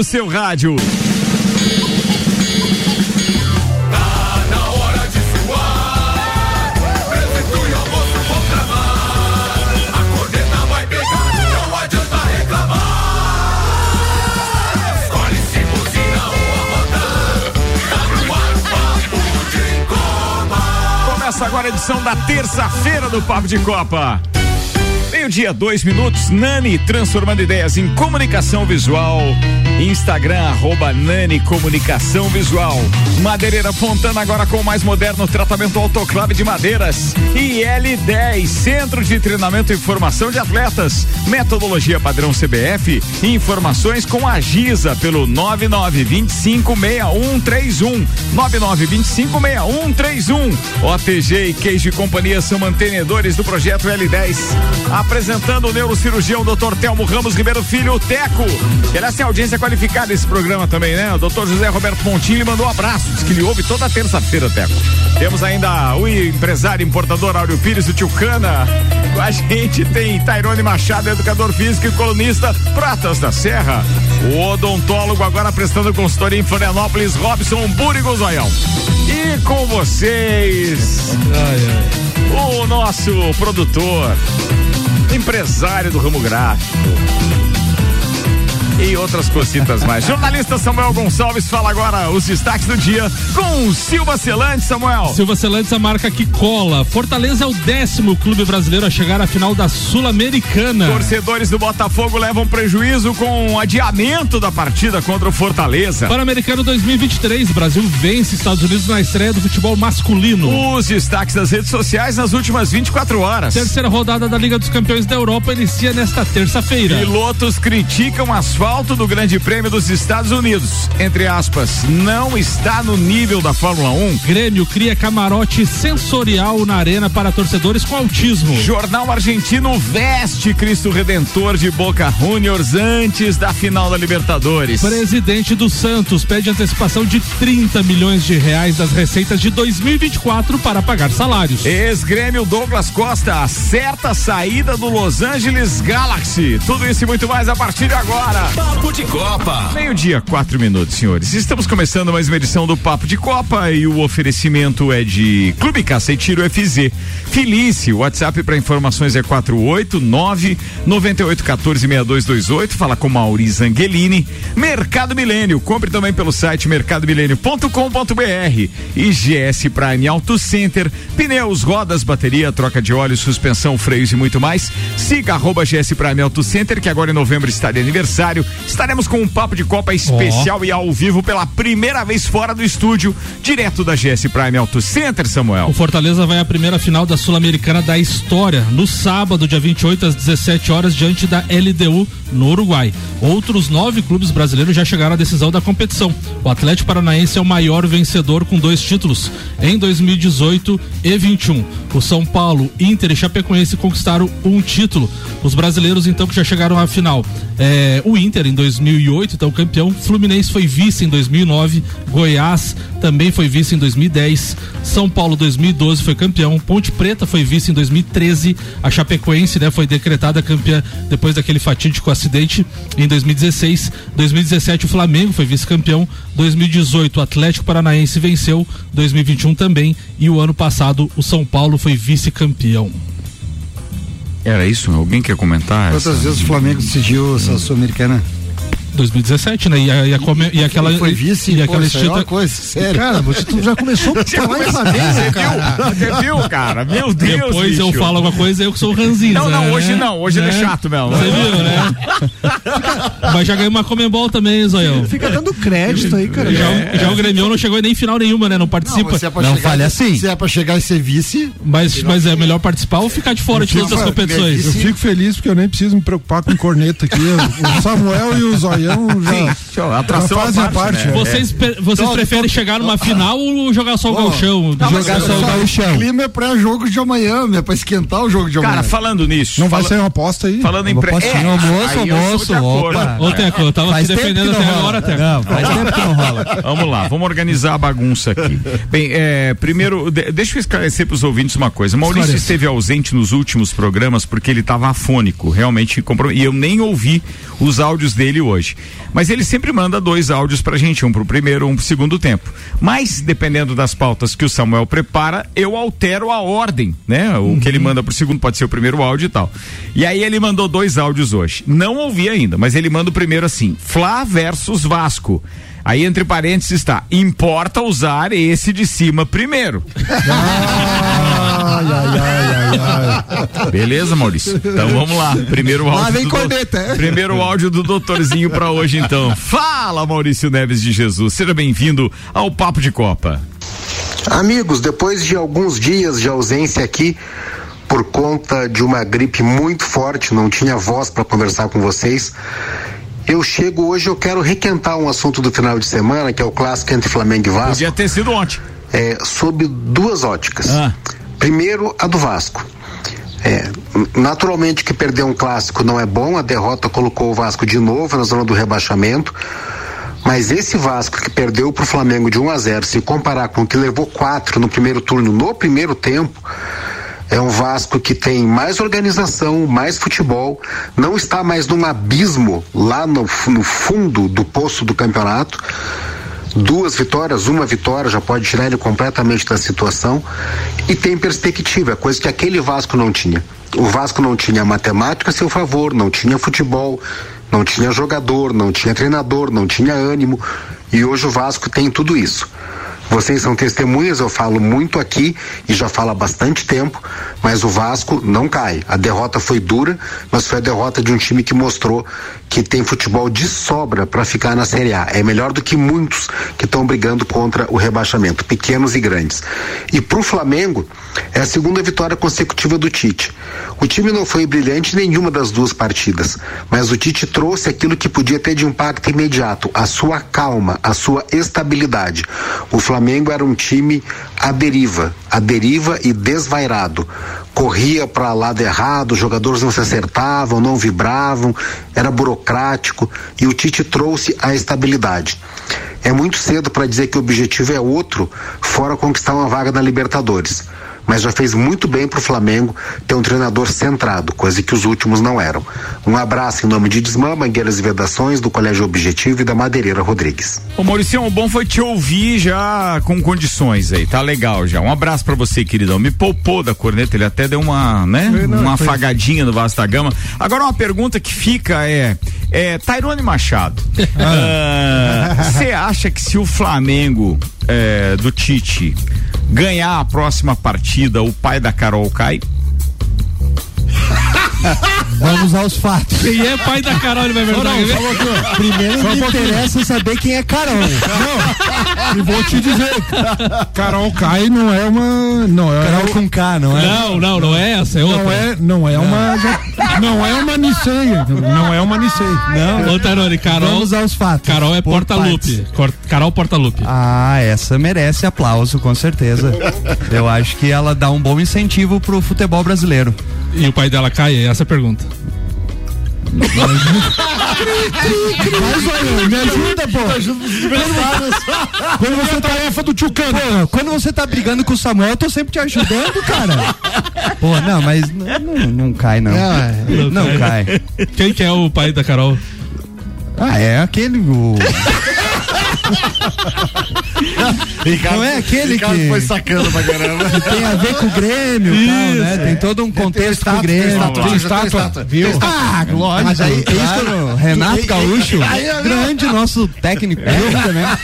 no seu rádio. Começa agora a edição da terça-feira do Papo de Copa. Meio-dia, dois minutos. Nani transformando ideias em comunicação visual. Instagram, arroba Nani Comunicação Visual. Madeireira Fontana agora com o mais moderno tratamento autoclave de madeiras. E L10, Centro de Treinamento e Formação de Atletas. Metodologia padrão CBF. Informações com a Giza pelo 99256131. 99256131. OTG e Queijo e Companhia são mantenedores do projeto L10. Apresentando o neurocirurgião Dr. Telmo Ramos Ribeiro Filho, Teco. Ele é audiência qualificada esse programa também, né? O Dr. José Roberto Pontinho mandou um abraço, diz que ele ouve toda terça-feira, Teco. Temos ainda o empresário importador Áureo Pires, o Tio Cana. Com a gente tem Tairone Machado, educador físico e colunista Pratas da Serra. O odontólogo agora prestando consultoria em Florianópolis, Robson Búrigo Zoião. E com vocês, o nosso produtor, empresário do ramo gráfico e outras cositas mais. Jornalista Samuel Gonçalves fala agora os destaques do dia com Silva Celante, Samuel. Silva Celantes, a marca que cola. Fortaleza é o décimo clube brasileiro a chegar à final da Sul-Americana. Torcedores do Botafogo levam prejuízo com o adiamento da partida contra o Fortaleza. Pan-Americano 2023, Brasil vence Estados Unidos na estreia do futebol masculino. Os destaques das redes sociais nas últimas 24 horas. Terceira rodada da Liga dos Campeões da Europa inicia nesta terça-feira. Pilotos criticam asfalto do Grande Prêmio dos Estados Unidos. Entre aspas, não está no nível da Fórmula 1. Grêmio cria camarote sensorial na arena para torcedores com autismo. Jornal argentino veste Cristo Redentor de Boca Juniors antes da final da Libertadores. Presidente do Santos pede antecipação de 30 milhões de reais das receitas de 2024 para pagar salários. Ex-grêmio Douglas Costa acerta a saída do Los Angeles Galaxy. Tudo isso e muito mais a partir de agora. Papo de Copa. Meio-dia, quatro minutos, senhores. Estamos começando mais uma edição do Papo de Copa e o oferecimento é de Clube Caça e Tiro FZ. Felice, WhatsApp para informações é 489 9814 6228. Fala com Mauriz Angelini. Mercado Milênio, compre também pelo site mercadomilênio.com.br. IGS Prime Auto Center, pneus, rodas, bateria, troca de óleo, suspensão, freios e muito mais. Siga arroba GS Prime Auto Center, que agora em novembro está de aniversário. Estaremos com um papo de Copa especial oh. e ao vivo pela primeira vez fora do estúdio, direto da GS Prime Auto Center, Samuel. O Fortaleza vai à primeira final da Sul-Americana da história, no sábado, dia 28 às 17 horas, diante da LDU no Uruguai. Outros nove clubes brasileiros já chegaram à decisão da competição. O Atlético Paranaense é o maior vencedor com dois títulos em 2018 e 21. O São Paulo, Inter e Chapecoense conquistaram um título. Os brasileiros, então, que já chegaram à final. É, o Inter em 2008, então campeão. Fluminense foi vice em 2009. Goiás também foi vice em 2010. São Paulo 2012 foi campeão. Ponte Preta foi vice em 2013. A Chapecoense, né, foi decretada campeã depois daquele fatídico acidente em 2016. 2017 o Flamengo foi vice-campeão. 2018 o Atlético Paranaense venceu. 2021 também. E o ano passado o São Paulo foi vice-campeão. Era isso? Alguém quer comentar? Quantas essa... vezes o Flamengo decidiu essa Sul-Americana? 2017, né? E, a, e, a, e aquela. foi vice, e aquela estita... é coisa, sério. Cara, você tu já começou a falar em Flamengo, cara. Você viu, cara? Meu Deus. Depois bicho. eu falo alguma coisa, eu que sou o Ranzinho. Não, não, né? hoje não. Hoje né? ele é chato mesmo. Você viu, né? Mas já ganhou uma Comembol também, Zoião. Fica dando crédito aí, cara. Já, é. já o Grêmio não chegou nem final nenhuma, né? Não participa. Não, é não chegar, fale assim. Se é pra chegar e ser vice. Mas, mas é melhor participar ou ficar de fora de todas as competições? Eu fico feliz porque eu nem preciso me preocupar com corneta aqui. O Samuel e o Zoião já. Show, atração fazem a parte. Né? Vocês, é. vocês tô, preferem tô, chegar numa final ou jogar só o galchão? jogar só o galchão. O clima é pra jogo de amanhã, é pra esquentar o jogo de amanhã. Cara, falando nisso. Não vai ser uma aposta aí? Falando em pré. É, almoço, almoço, opa. Ô, Teco, eu tava aqui defendendo até agora, Teco. Não, faz tempo que não rola. Vamos lá, vamos organizar a bagunça aqui. Bem, é, primeiro, deixa eu esclarecer pros ouvintes uma coisa. Maurício esteve ausente nos últimos programas porque ele estava afônico, realmente, e eu nem ouvi os áudios dele hoje. Mas ele sempre manda dois áudios pra gente, um pro primeiro, um pro segundo tempo. Mas, dependendo das pautas que o Samuel prepara, eu altero a ordem, né? O uhum. que ele manda pro segundo pode ser o primeiro áudio e tal. E aí ele mandou dois áudios hoje. Não ouvi ainda, mas ele manda o primeiro assim: Fla versus Vasco. Aí entre parênteses está: importa usar esse de cima primeiro. ai, ai, ai, ai, Beleza, Maurício? Então vamos lá. Primeiro áudio. Lá vem corneta. Do... Primeiro áudio do doutorzinho para hoje, então. Fala, Maurício Neves de Jesus. Seja bem-vindo ao Papo de Copa. Amigos, depois de alguns dias de ausência aqui, por conta de uma gripe muito forte, não tinha voz para conversar com vocês. Eu chego hoje, eu quero requentar um assunto do final de semana, que é o clássico entre Flamengo e Vasco. Podia ter sido ontem. É, sob duas óticas. Ah. Primeiro, a do Vasco. É, naturalmente que perder um clássico não é bom, a derrota colocou o Vasco de novo na zona do rebaixamento. Mas esse Vasco que perdeu para o Flamengo de 1 a 0, se comparar com o que levou quatro no primeiro turno, no primeiro tempo, é um Vasco que tem mais organização, mais futebol, não está mais num abismo lá no, no fundo do poço do campeonato. Duas vitórias, uma vitória já pode tirar ele completamente da situação e tem perspectiva, coisa que aquele Vasco não tinha. O Vasco não tinha matemática a seu favor, não tinha futebol, não tinha jogador, não tinha treinador, não tinha ânimo. E hoje o Vasco tem tudo isso. Vocês são testemunhas, eu falo muito aqui e já falo há bastante tempo, mas o Vasco não cai. A derrota foi dura, mas foi a derrota de um time que mostrou que tem futebol de sobra para ficar na Série A. É melhor do que muitos que estão brigando contra o rebaixamento, pequenos e grandes. E para o Flamengo, é a segunda vitória consecutiva do Tite. O time não foi brilhante em nenhuma das duas partidas, mas o Tite trouxe aquilo que podia ter de impacto imediato: a sua calma, a sua estabilidade. O Flamengo Flamengo era um time à deriva, à deriva e desvairado. Corria para lado errado, os jogadores não se acertavam, não vibravam, era burocrático e o Tite trouxe a estabilidade. É muito cedo para dizer que o objetivo é outro, fora conquistar uma vaga na Libertadores mas já fez muito bem para o Flamengo ter um treinador centrado, coisa que os últimos não eram. Um abraço em nome de Desmã, Mangueiras e Vedações, do Colégio Objetivo e da Madeireira Rodrigues. Ô Maurício, o bom foi te ouvir já com condições aí, tá legal já. Um abraço para você, queridão. Me poupou da corneta, ele até deu uma, né, não, uma afagadinha no Vasta Gama. Agora uma pergunta que fica é, é Tairone Machado, você ah. uh, acha que se o Flamengo é, do Tite ganhar a próxima partida, o pai da Carol cai? Vamos aos fatos. Quem é pai da Carol, ele vai ver. Não, não, Primeiro me interessa saber quem é Carol. Não, e vou te dizer, Carol Kai não é uma. Não, é Carol com K, não é? Não, não, não é essa, é outra. Não é, não é uma. Não é uma Nissei. Não é uma Nissei. Não. Ô, Tarone, Carol. Vamos aos fatos. Carol é porta-lupe. Carol porta-lupe. Ah, essa merece aplauso, com certeza. Eu acho que ela dá um bom incentivo pro futebol brasileiro. E o pai dela cai? É essa a pergunta. Mas, olha, me ajuda, pô. Me ajuda Quando você tá tarefa do Tchucano. quando você tá brigando com o Samuel, eu tô sempre te ajudando, cara. Pô, não, mas não, não, não cai, não. Não, é. não cai. Quem que é o pai da Carol? Ah, é aquele. O... Ricardo, não é aquele Ricardo que foi sacando pra caramba. Que tem a ver com o Grêmio e tal, né? Tem todo um contexto com o Grêmio. Tem estátua, viu? Ah, lógico. Mas aí, claro. Renato Gaúcho, grande nosso técnico ainda, né?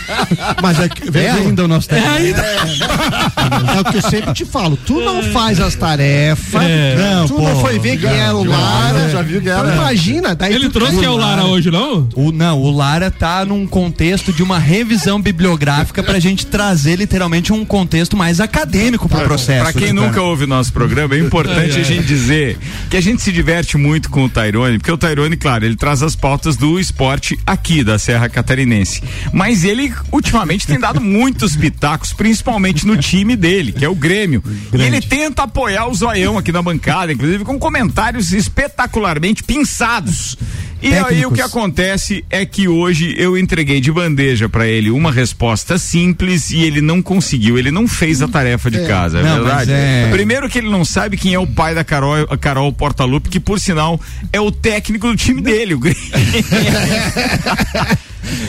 Mas é, é ainda o nosso técnico. É, ainda. é o que eu sempre te falo, tu não faz as tarefas, é. não, tu pô, não foi ver quem era o Lara. Já viu quem era. Imagina. Daí Ele trouxe é o Lara hoje, não? O, não, o Lara tá num contexto de uma revisão bibliográfica pra gente trazer literalmente um contexto mais acadêmico pro processo. Pra quem nunca ouve nosso programa, é importante a gente dizer que a gente se diverte muito com o Tairone, porque o Tairone, claro, ele traz as pautas do esporte aqui da Serra Catarinense. Mas ele ultimamente tem dado muitos pitacos, principalmente no time dele, que é o Grêmio. Grande. E ele tenta apoiar o Zoião aqui na bancada, inclusive com comentários espetacularmente pinçados. E Técnicos. aí o que acontece é que hoje eu entreguei de bandeja para ele uma resposta simples e ele não conseguiu, ele não fez a tarefa de é. casa, é não, verdade? É... Primeiro que ele não sabe quem é o pai da Carol, a Carol Portalupe, que por sinal é o técnico do time dele, o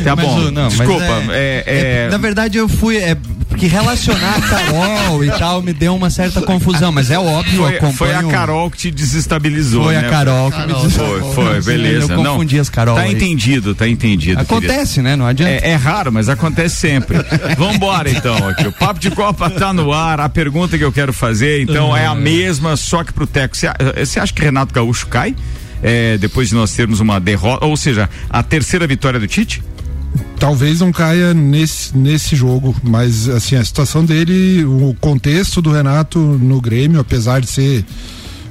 Tá mas bom, não, desculpa. É, é, é, na verdade, eu fui. É, porque relacionar a Carol e tal me deu uma certa confusão, mas é óbvio. Foi, acompanho... foi a Carol que te desestabilizou. Foi né? a Carol que Carol, me desestabilizou. Foi, foi, beleza. Eu confundi não, as Carol. Tá aí. entendido, tá entendido. Acontece, querido. né? Não adianta. É, é, raro, mas acontece sempre. Vambora então. Aqui. O Papo de Copa tá no ar. A pergunta que eu quero fazer, então, é a mesma, só que pro Teco. Você acha que Renato Gaúcho cai? É, depois de nós termos uma derrota, ou seja, a terceira vitória do Tite? talvez não caia nesse, nesse jogo, mas assim, a situação dele, o contexto do Renato no Grêmio, apesar de ser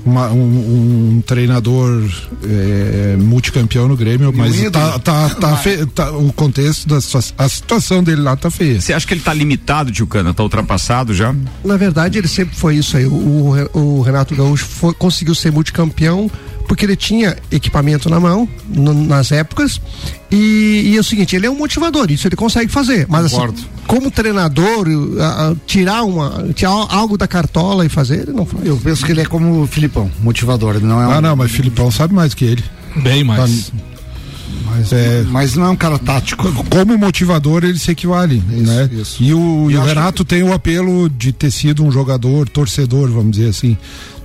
uma, um, um, treinador é, multicampeão no Grêmio, mas tá, tá, tá, fe, tá, o contexto da a situação dele lá tá feia. Você acha que ele tá limitado, Tio Cana? Tá ultrapassado já? Na verdade, ele sempre foi isso aí. O, o Renato Gaúcho foi, conseguiu ser multicampeão porque ele tinha equipamento na mão no, nas épocas e, e, é o seguinte, ele é um motivador, isso ele consegue fazer, mas assim, como treinador, a, a, tirar uma tirar algo da cartola e fazer, ele não faz. Eu penso que ele é como o Filipão, motivador, ele não é Ah, um... não, mas Filipão sabe mais que ele. Bem mais. Tá, mas, é, mas não é um cara tático. Como motivador, ele se equivale. Isso, né? Isso. E o, e o Renato que... tem o apelo de ter sido um jogador, torcedor, vamos dizer assim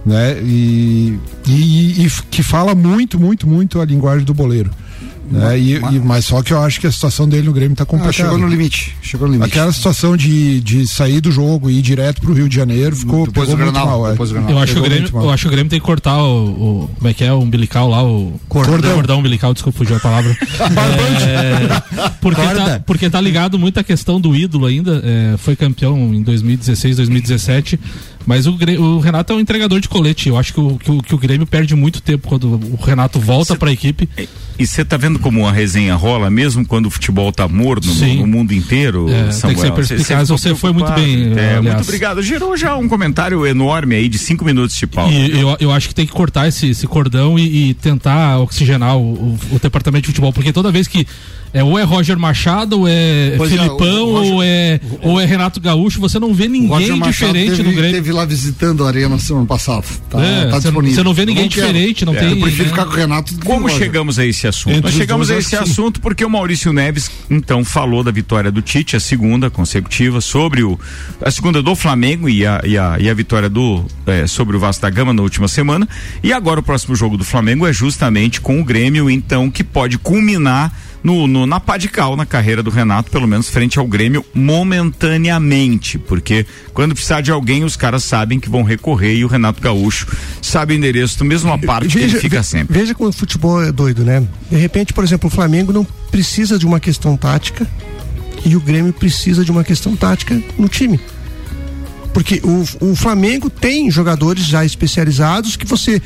né? E, e, e, que fala muito, muito, muito a linguagem do boleiro. Né? E, mas, e, mas só que eu acho que a situação dele no Grêmio está complicada. Ah, chegou no limite. Chegou no limite. Aquela situação de, de sair do jogo e ir direto para o Rio de Janeiro ficou depois pegou muito Granal, mal. É. Eu, acho o Grêmio, eu acho que o Grêmio tem que cortar o, o, Como é que é? O umbilical lá, o. Cordão. Cordão umbilical, desculpa, fugiu a palavra. é, porque, tá, porque tá ligado muito à questão do ídolo ainda. É, foi campeão em 2016, 2017. Mas o, o, Renato é um entregador de colete. Eu acho que o, que o, que o Grêmio perde muito tempo quando o Renato volta para a equipe. E você tá vendo como a resenha rola, mesmo quando o futebol tá morno no, no, mundo inteiro, é, Samuel? Tem que ser perspicaz, você, você foi muito bem. É, muito obrigado. Gerou já um comentário enorme aí de cinco minutos de pau. E eu, eu acho que tem que cortar esse, esse cordão e, e tentar oxigenar o, o, o departamento de futebol, porque toda vez que é, ou é Roger Machado, ou é pois é, Filipão, é, Roger, ou, é, o, ou é Renato Gaúcho. Você não vê ninguém diferente teve, no Grêmio. Teve lá visitando a Arena semana passada. Tá, é, tá disponível. Você não vê ninguém não diferente, não é, tem. Eu prefiro né? ficar com o Renato. Como chegamos a esse assunto? Entre Nós chegamos a esse assunto porque o Maurício Neves, então, falou da vitória do Tite, a segunda consecutiva, sobre o. A segunda do Flamengo e a, e a, e a vitória do é, sobre o Vasco da Gama na última semana. E agora o próximo jogo do Flamengo é justamente com o Grêmio, então, que pode culminar no, no, na pá de cal na carreira do Renato, pelo menos frente ao Grêmio, momentaneamente, porque quando precisar de alguém, os caras sabem que vão recorrer e o Renato Gaúcho sabe o endereço do mesmo parte veja, que ele fica sempre. Veja como o futebol é doido, né? De repente, por exemplo, o Flamengo não precisa de uma questão tática e o Grêmio precisa de uma questão tática no time porque o, o Flamengo tem jogadores já especializados que você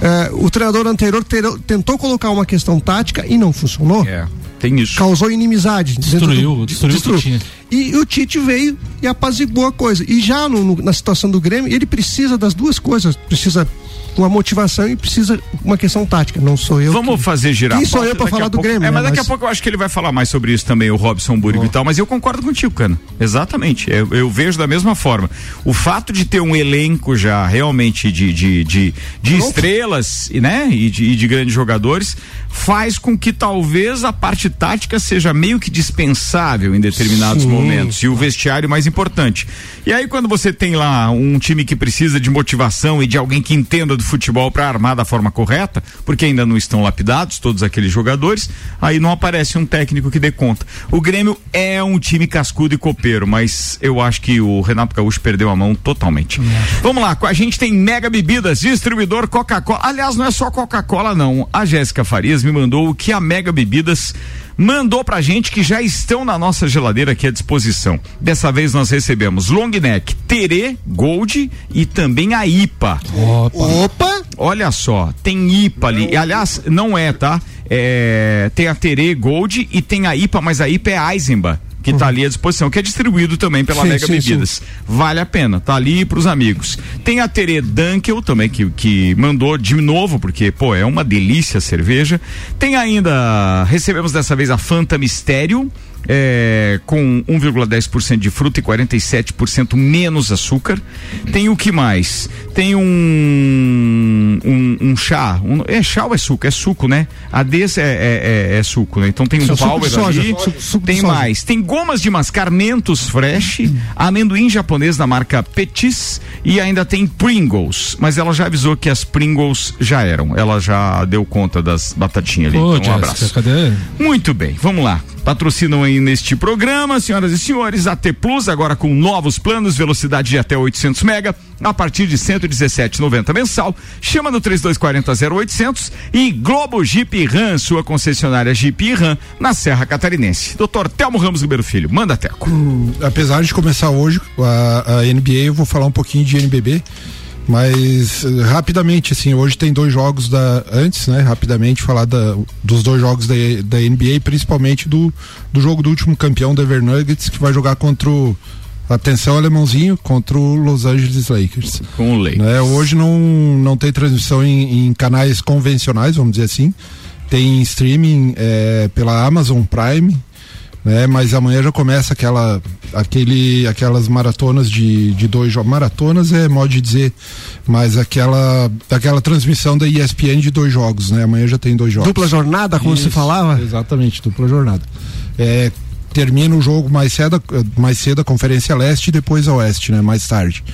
é, o treinador anterior ter, tentou colocar uma questão tática e não funcionou. É, tem isso. Causou inimizade. Destruiu, do, destruiu, destruiu. E, e, o Tite veio e apaziguou a coisa. E já no, no, na situação do Grêmio, ele precisa das duas coisas. Precisa uma motivação e precisa uma questão tática. Não sou eu. Vamos que... fazer girar. Quem sou eu para falar do pouco... Grêmio? É, mas né? daqui mas... a pouco eu acho que ele vai falar mais sobre isso também, o Robson Burgo oh. e tal. Mas eu concordo contigo, Cano. Exatamente. Eu, eu, vejo da mesma forma. O fato de ter um elenco já realmente de, de, de, de estrelas, né? E de, e de grandes jogadores faz com que talvez a parte tática seja meio que dispensável em determinados Sim. momentos e o vestiário mais importante. E aí quando você tem lá um time que precisa de motivação e de alguém que entenda do futebol para armar da forma correta, porque ainda não estão lapidados todos aqueles jogadores, aí não aparece um técnico que dê conta. O Grêmio é um time cascudo e copeiro, mas eu acho que o Renato Gaúcho perdeu a mão totalmente. Vamos lá, com a gente tem Mega Bebidas, distribuidor Coca-Cola. Aliás, não é só Coca-Cola não. A Jéssica Farias me mandou o que a Mega Bebidas mandou pra gente que já estão na nossa geladeira aqui à disposição. Dessa vez nós recebemos long neck, Terê, Gold e também a IPA. Opa! Opa. Olha só, tem IPA ali. E, aliás, não é, tá? É, tem a Tere Gold e tem a IPA, mas a IPA é Eisenbach que está ali à disposição, que é distribuído também pela sim, Mega sim, Bebidas. Sim. Vale a pena, tá ali para os amigos. Tem a Tere Dunkel também que, que mandou de novo, porque pô, é uma delícia a cerveja. Tem ainda, recebemos dessa vez a Fanta Mistério, é, com 1,10% de fruta e 47% menos açúcar. Tem o que mais? Tem um um, um chá, um, é chá ou é suco? É suco, né? A desse é, é, é, é suco, né? Então tem um power ali, suco, tem mais. Tem gomas de mascar Mentos Fresh, amendoim japonês da marca Petis e ainda tem Pringles, mas ela já avisou que as Pringles já eram, ela já deu conta das batatinhas ali. Pô, então, um abraço. Cadê? Muito bem, vamos lá. Patrocinam aí neste programa, senhoras e senhores, AT Plus, agora com novos planos, velocidade de até 800 mega, a partir de 117,90 mensal. Chama no 3240 0800 e Globo Jeep Ram, sua concessionária Jeep Ram, na Serra Catarinense. Doutor Telmo Ramos Ribeiro Filho, manda Teco. Hum, apesar de começar hoje a, a NBA, eu vou falar um pouquinho de NBB. Mas eh, rapidamente, assim, hoje tem dois jogos da. Antes, né? Rapidamente falar da, dos dois jogos da, da NBA, principalmente do, do jogo do último campeão, Denver Nuggets, que vai jogar contra o. Atenção, alemãozinho, contra o Los Angeles Lakers. Com o Lakers. Né, hoje não, não tem transmissão em, em, canais convencionais, vamos dizer assim. Tem streaming é, pela Amazon Prime né? Mas amanhã já começa aquela, aquele, aquelas maratonas de, de dois jogos. Maratonas é modo de dizer, mas aquela, aquela transmissão da ESPN de dois jogos, né? Amanhã já tem dois jogos. Dupla jornada, como Isso, se falava? Exatamente, dupla jornada. É, termina o jogo mais cedo, mais cedo a Conferência Leste e depois a Oeste, né? Mais tarde.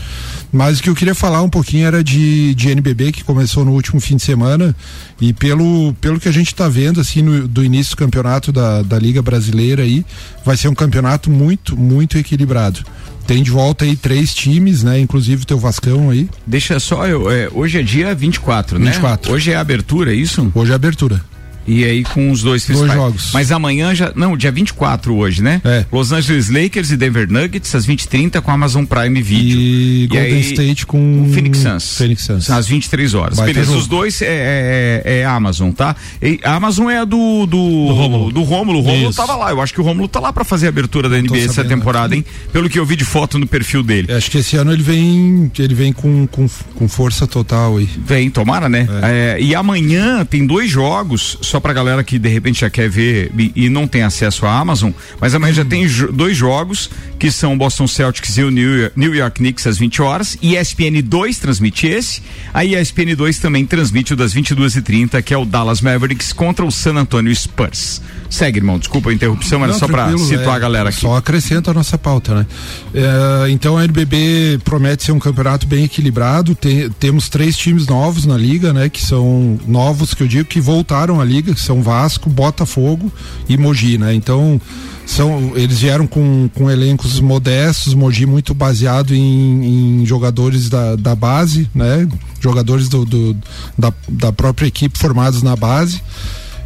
Mas o que eu queria falar um pouquinho era de, de NBB, que começou no último fim de semana. E pelo, pelo que a gente está vendo, assim, no, do início do campeonato da, da Liga Brasileira aí, vai ser um campeonato muito, muito equilibrado. Tem de volta aí três times, né? Inclusive o teu Vascão aí. Deixa só, eu, é, hoje é dia 24, 24, né? 24. Hoje é a abertura, é isso? Hoje é a abertura. E aí com os dois principais. Dois jogos. Mas amanhã já. Não, dia 24 hoje, né? É. Los Angeles Lakers e Denver Nuggets às 20h30 com a Amazon Prime Video. E, e Golden aí, State com. O Phoenix Suns. Phoenix Suns. Às 23 horas. Vai Beleza, os dois é, é, é, é, Amazon, tá? E a Amazon é a do. Do, do Rômulo. Do Rômulo. O Rômulo tava lá. Eu acho que o Rômulo tá lá pra fazer a abertura da NBA essa temporada, hein? Pelo que eu vi de foto no perfil dele. Acho que esse ano ele vem. Ele vem com, com, com força total aí. Vem, tomara, né? É. É, e amanhã tem dois jogos, só pra galera que de repente já quer ver e, e não tem acesso à Amazon, mas amanhã já tem jo dois jogos que são Boston Celtics e o New York, New York Knicks às 20 horas. E ESPN 2 transmite esse. A ESPN 2 também transmite o das 22h30, que é o Dallas Mavericks contra o San Antonio Spurs. Segue, irmão. Desculpa a interrupção, era só para situar é, a galera aqui. Só acrescenta a nossa pauta, né? É, então a NBB promete ser um campeonato bem equilibrado. Tem, temos três times novos na liga, né? Que são novos, que eu digo, que voltaram à liga, que são Vasco, Botafogo e Mogi, né? Então são eles vieram com, com elencos modestos, Mogi muito baseado em, em jogadores da, da base, né? Jogadores do, do da, da própria equipe formados na base.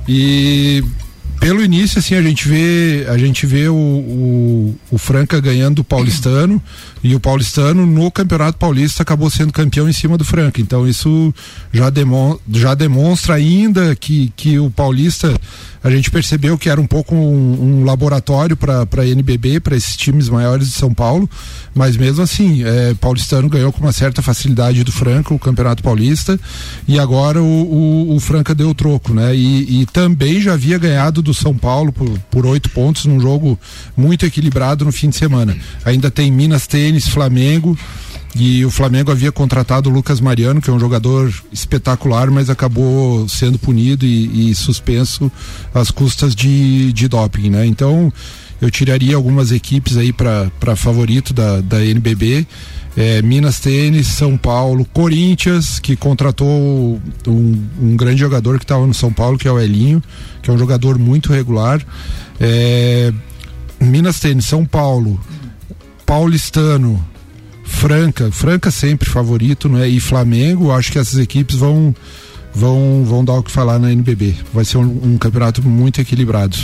E pelo início, assim, a gente vê, a gente vê o, o, o Franca ganhando o Paulistano e o Paulistano no Campeonato Paulista acabou sendo campeão em cima do Franca. Então isso já, demonstra, já demonstra ainda que, que o Paulista a gente percebeu que era um pouco um, um laboratório para a NBB, para esses times maiores de São Paulo, mas mesmo assim, é, Paulistano ganhou com uma certa facilidade do Franca o Campeonato Paulista e agora o, o, o Franca deu o troco, né? E, e, também já havia ganhado do São Paulo por oito pontos num jogo muito equilibrado no fim de semana. Ainda tem Minas Tênis, Flamengo. E o Flamengo havia contratado o Lucas Mariano, que é um jogador espetacular, mas acabou sendo punido e, e suspenso às custas de, de doping, né? Então eu tiraria algumas equipes aí para favorito da, da NBB. É, Minas Tênis, São Paulo, Corinthians, que contratou um, um grande jogador que estava no São Paulo, que é o Elinho, que é um jogador muito regular. É, Minas Tênis, São Paulo, Paulistano, Franca, Franca sempre favorito, né? E Flamengo, acho que essas equipes vão vão vão dar o que falar na NBB. Vai ser um, um campeonato muito equilibrado.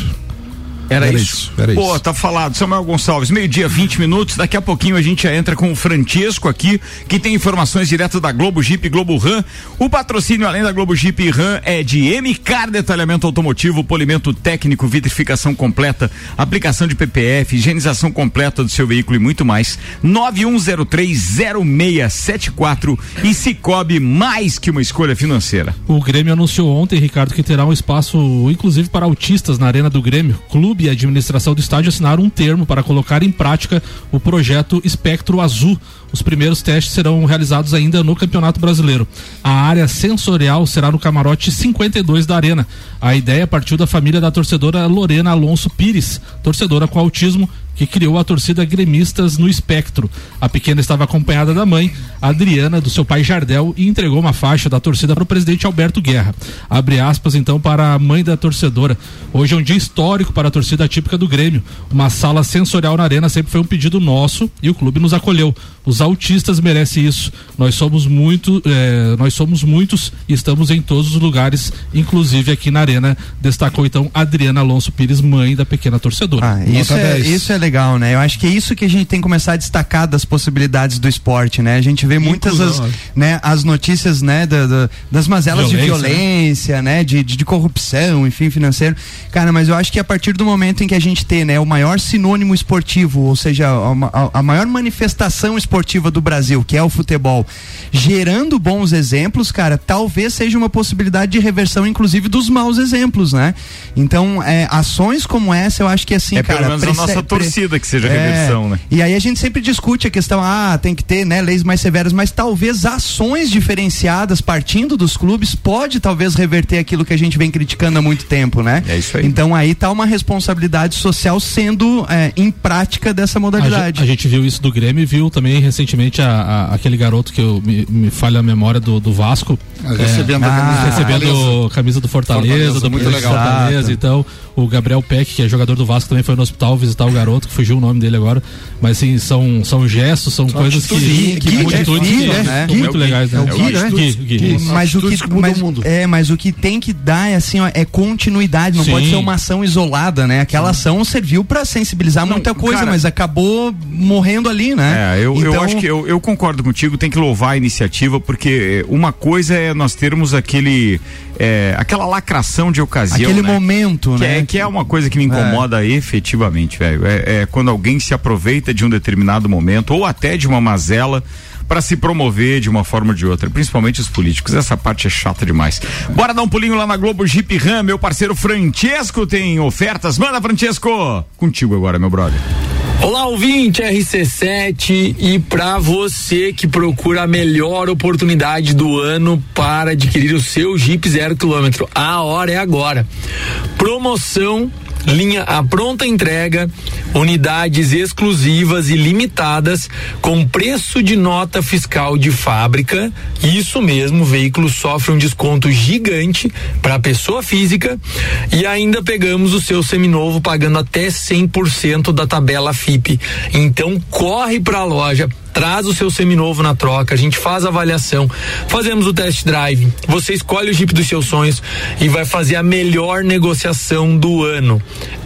Era, era isso? isso? Era Pô, isso. tá falado. Samuel Gonçalves, meio-dia, 20 minutos. Daqui a pouquinho a gente já entra com o Francesco aqui, que tem informações direto da Globo Jeep e Globo Ram. O patrocínio, além da Globo Jeep e Ram, é de MCAR Detalhamento Automotivo, polimento técnico, vitrificação completa, aplicação de PPF, higienização completa do seu veículo e muito mais. 91030674 e Cicobi, mais que uma escolha financeira. O Grêmio anunciou ontem, Ricardo, que terá um espaço, inclusive para autistas, na Arena do Grêmio. Clube e administração do estádio assinaram um termo para colocar em prática o projeto Espectro Azul os primeiros testes serão realizados ainda no Campeonato Brasileiro. A área sensorial será no camarote 52 da Arena. A ideia partiu da família da torcedora Lorena Alonso Pires, torcedora com autismo que criou a torcida Gremistas no Espectro. A pequena estava acompanhada da mãe, Adriana, do seu pai Jardel, e entregou uma faixa da torcida para o presidente Alberto Guerra. Abre aspas então para a mãe da torcedora. Hoje é um dia histórico para a torcida típica do Grêmio. Uma sala sensorial na arena sempre foi um pedido nosso e o clube nos acolheu. Os autistas merecem isso. Nós somos muito, eh, nós somos muitos e estamos em todos os lugares, inclusive aqui na arena. Destacou então Adriana Alonso Pires, mãe da pequena torcedora. Ah, isso, é, isso é legal, né? Eu acho que é isso que a gente tem que começar a destacar das possibilidades do esporte, né? A gente vê muitas as, né, as notícias, né, da, da, das mazelas violência, de violência, né, né de, de, de, corrupção, enfim, financeiro. Cara, mas eu acho que a partir do momento em que a gente tem, né, o maior sinônimo esportivo, ou seja, a, a, a maior manifestação esportiva do Brasil, que é o futebol, gerando bons exemplos, cara, talvez seja uma possibilidade de reversão, inclusive, dos maus exemplos, né? Então, é, ações como essa, eu acho que assim, é, cara. Pelo menos a nossa torcida que seja é, reversão, né? E aí a gente sempre discute a questão, ah, tem que ter, né, leis mais severas, mas talvez ações diferenciadas partindo dos clubes pode talvez reverter aquilo que a gente vem criticando há muito tempo, né? É isso aí. Então aí tá uma responsabilidade social sendo é, em prática dessa modalidade. A, a, gente viu isso do Grêmio e viu também recentemente a, a, aquele garoto que eu, me, me falha a memória do, do Vasco. É, recebendo ah, a camisa, recebendo camisa do Fortaleza, Fortaleza do muito legal. Fortaleza, então o Gabriel Peck, que é jogador do Vasco, também foi no hospital visitar o garoto, que fugiu o nome dele agora. Mas assim, são, são gestos, são, são coisas que, que, que, atitudes é, que, né? muito legais, né? É o Gui, né? Gui, Gui, Gui. Mas o que, que mas. É, mas o que tem que dar é assim, ó, é continuidade, não Sim. pode ser uma ação isolada, né? Aquela Sim. ação serviu para sensibilizar não, muita coisa, cara, mas acabou morrendo ali, né? É, eu, então, eu acho que eu, eu concordo contigo, tem que louvar a iniciativa, porque uma coisa é nós termos aquele é, aquela lacração de ocasião. Aquele né? momento, que é, né? É, que é uma coisa que me incomoda é. efetivamente, velho. É, é, quando alguém se aproveita de um determinado momento ou até de uma mazela para se promover de uma forma ou de outra, principalmente os políticos. Essa parte é chata demais. Bora dar um pulinho lá na Globo Jeep Ram, meu parceiro Francesco tem ofertas. Manda, Francesco! Contigo agora, meu brother. Olá, ouvinte RC7 e para você que procura a melhor oportunidade do ano para adquirir o seu Jeep zero quilômetro, a hora é agora. Promoção linha a pronta entrega, unidades exclusivas e limitadas com preço de nota fiscal de fábrica. Isso mesmo, o veículo sofre um desconto gigante para a pessoa física e ainda pegamos o seu seminovo pagando até 100% da tabela FIP. Então corre para a loja, traz o seu seminovo na troca, a gente faz a avaliação, fazemos o test drive, você escolhe o Jeep dos seus sonhos e vai fazer a melhor negociação do ano.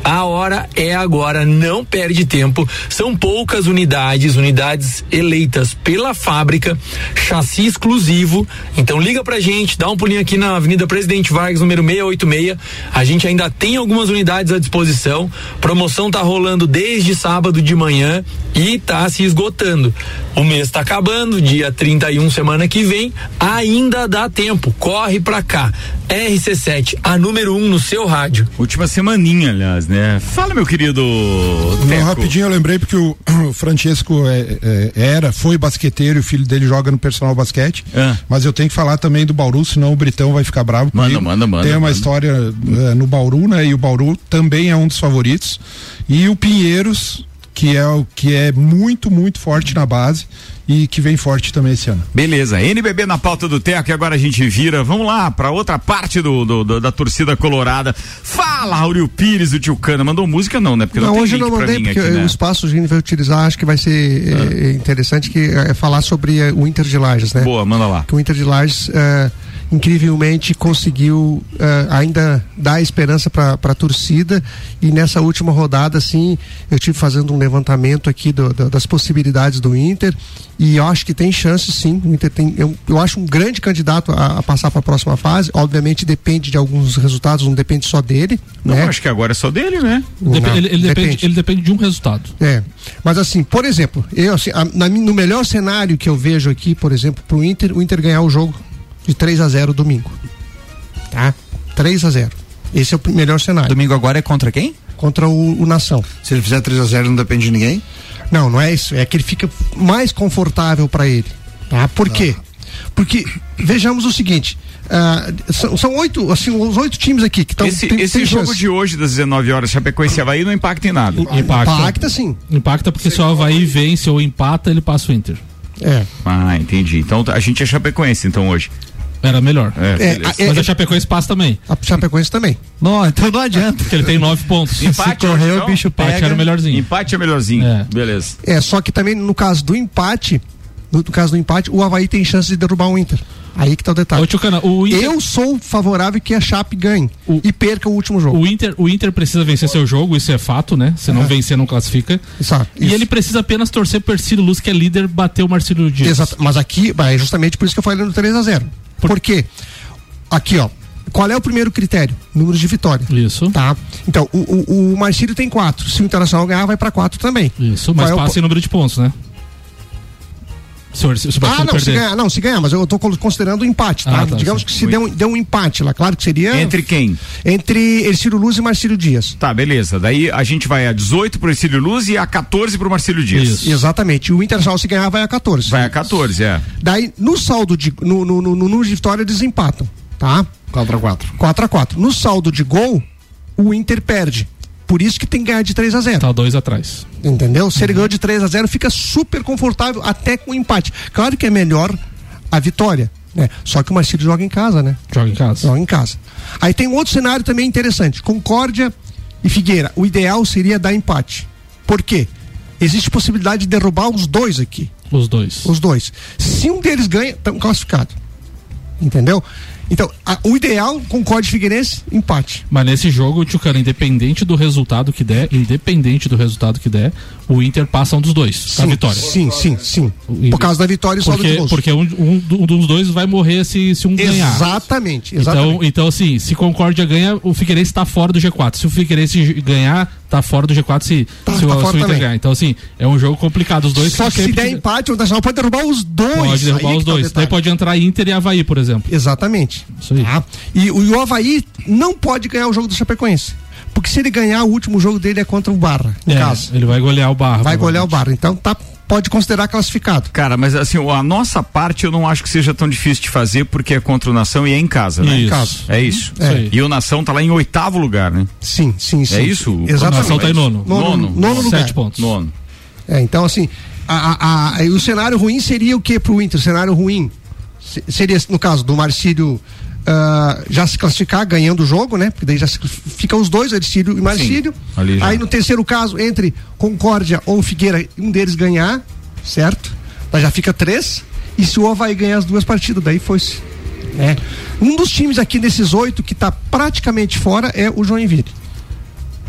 A hora é agora, não perde tempo. São poucas unidades, unidades eleitas pela fábrica, chassi exclusivo. Então liga pra gente, dá um pulinho aqui na Avenida Presidente Vargas, número 686. A gente ainda tem algumas unidades à disposição. Promoção tá rolando desde sábado de manhã e tá se esgotando. O mês está acabando, dia 31, semana que vem, ainda dá tempo. Corre pra cá. RC7, a número 1 um no seu rádio. Última semaninha, aliás, né? Fala, meu querido. Não, rapidinho eu lembrei porque o, o Francesco é, é, era, foi basqueteiro e o filho dele joga no personal basquete. Ah. Mas eu tenho que falar também do Bauru, senão o Britão vai ficar bravo. Manda, comigo. manda, manda. Tem uma manda. história é, no Bauru, né? E o Bauru também é um dos favoritos. E o Pinheiros que é o que é muito, muito forte na base e que vem forte também esse ano. Beleza, NBB na pauta do Teco e agora a gente vira, vamos lá, para outra parte do, do, do, da torcida colorada. Fala, Auril Pires, o tio Cana, mandou música não, né? Porque não, não hoje eu não mandei, porque aqui, né? o espaço que a gente vai utilizar, acho que vai ser ah. é, interessante que é falar sobre é, o Inter de Lages, né? Boa, manda lá. Que o Inter de Lages é, incrivelmente conseguiu uh, ainda dar esperança para a torcida. E nessa última rodada assim eu tive fazendo um levantamento aqui do, do, das possibilidades do Inter. E eu acho que tem chance sim. O Inter tem eu, eu acho um grande candidato a, a passar para a próxima fase. Obviamente depende de alguns resultados não depende só dele não né? acho que agora é só dele né? Dep não, ele, ele depende. depende. ele depende de um resultado. É. Mas assim por exemplo eu assim, a, na, no melhor cenário que eu vejo aqui por exemplo para o Inter o Inter ganhar o jogo de 3 a 0 domingo. Tá? 3 a 0 Esse é o melhor cenário. Domingo agora é contra quem? Contra o, o Nação. Se ele fizer 3 a 0 não depende de ninguém? Não, não é isso. É que ele fica mais confortável para ele. Tá? Por quê? Porque vejamos o seguinte: uh, são, são, oito, assim, os oito times aqui que estão. Esse, tem, esse tem jogo chance. de hoje, das 19 horas, Chapecoense e Havaí, não impacta em nada. Impacta. Impacta sim. Impacta porque se o Havaí vence ou empata, ele passa o Inter. É. Ah, entendi. Então a gente é Chapecoense, então hoje. Era melhor. É, é, Mas a Chapecoense passa também. A Chapecoense também. Não, então não adianta. Porque ele tem nove pontos. Empate, Se correr, então, o bicho empate pega. era o melhorzinho. Empate é melhorzinho. É. Beleza. É, só que também no caso do empate, no, no caso do empate, o Havaí tem chance de derrubar o Inter. Aí que tá o detalhe. Ô, Tchucana, o Inter... Eu sou favorável que a Chape ganhe o... e perca o último jogo. O Inter, o Inter precisa vencer seu jogo, isso é fato, né? Se não é. vencer, não classifica. Exato. E isso. ele precisa apenas torcer pro Ercílio Luz, que é líder, bater o Marcílio Dias. Exato. Mas aqui, é justamente por isso que eu falei no 3 a 0 Por, por quê? Aqui, ó. Qual é o primeiro critério? Número de vitória. Isso. Tá. Então, o, o, o Marcílio tem quatro. Se o Internacional ganhar, vai para quatro também. Isso, mas Qual passa é o... em número de pontos, né? Se, se, se ah, não, perder. se ganhar, não, se ganhar, mas eu estou considerando o empate, tá? Ah, tá Digamos sim. que se deu um, deu um empate lá, claro que seria. Entre quem? Entre Ercílio Luz e Marcílio Dias. Tá, beleza. Daí a gente vai a 18 pro Ercílio Luz e a 14 pro Marcílio Dias. Isso. Exatamente. O Internacional se ganhar vai a 14. Vai a 14, é. Daí, no saldo de. No, no, no, no número de vitória, eles empatam, tá? 4x4. 4x4. No saldo de gol, o Inter perde. Por isso que tem que ganhar de 3 a 0 Tá dois atrás. Entendeu? Se uhum. ele ganhou de 3 a 0 fica super confortável até com o empate. Claro que é melhor a vitória. Né? Só que o Marcílio joga em casa, né? Joga em casa. Joga em casa. Aí tem um outro cenário também interessante. Concórdia e Figueira. O ideal seria dar empate. Por quê? Existe possibilidade de derrubar os dois aqui. Os dois. Os dois. Se um deles ganha, estão classificados. Entendeu? Então, a, o ideal, Concorde Figueirense, empate. Mas nesse jogo, Tchucano, independente do resultado que der, independente do resultado que der, o Inter passa um dos dois, sim, a vitória. Sim, sim, sim. Por causa da vitória e só porque, do Porque um, um, um, dos dois vai morrer se, se um ganhar. Exatamente, exatamente. Então, então, assim, se Concórdia ganha, o Figueirense está fora do G4. Se o Figueirense ganhar, tá fora do G4 se, tá, se, tá o, se o Inter ganhar. Então, assim, é um jogo complicado. Os dois Só que se der empate, o Nacional pode derrubar os dois. Pode derrubar aí os tá dois. Tá Daí pode entrar Inter e Havaí, por exemplo. Exatamente. Isso aí. Tá? E, e o Havaí não pode ganhar o jogo do Chapecoense. Porque se ele ganhar, o último jogo dele é contra o Barra, no é, caso. Ele vai golear o Barra. Vai golear o Barra. Então tá pode considerar classificado. Cara, mas assim, a nossa parte eu não acho que seja tão difícil de fazer porque é contra o Nação e é em casa, né? Isso. Em casa. É isso. É. E o Nação tá lá em oitavo lugar, né? Sim, sim, sim. É isso? Exatamente. O Nação tá em nono. Nono, nono, nono lugar. Sete pontos. Nono. É, então assim, a, a, a, o cenário ruim seria o que pro Inter? O cenário ruim seria, no caso do Marcílio Uh, já se classificar ganhando o jogo, né? Porque daí já fica os dois, Ercílio e Marcílio. Aí no terceiro caso, entre Concórdia ou Figueira, um deles ganhar, certo? Daí já fica três. E se o Havaí ganhar as duas partidas, daí foi-se. Né? Um dos times aqui desses oito que está praticamente fora é o Joinville.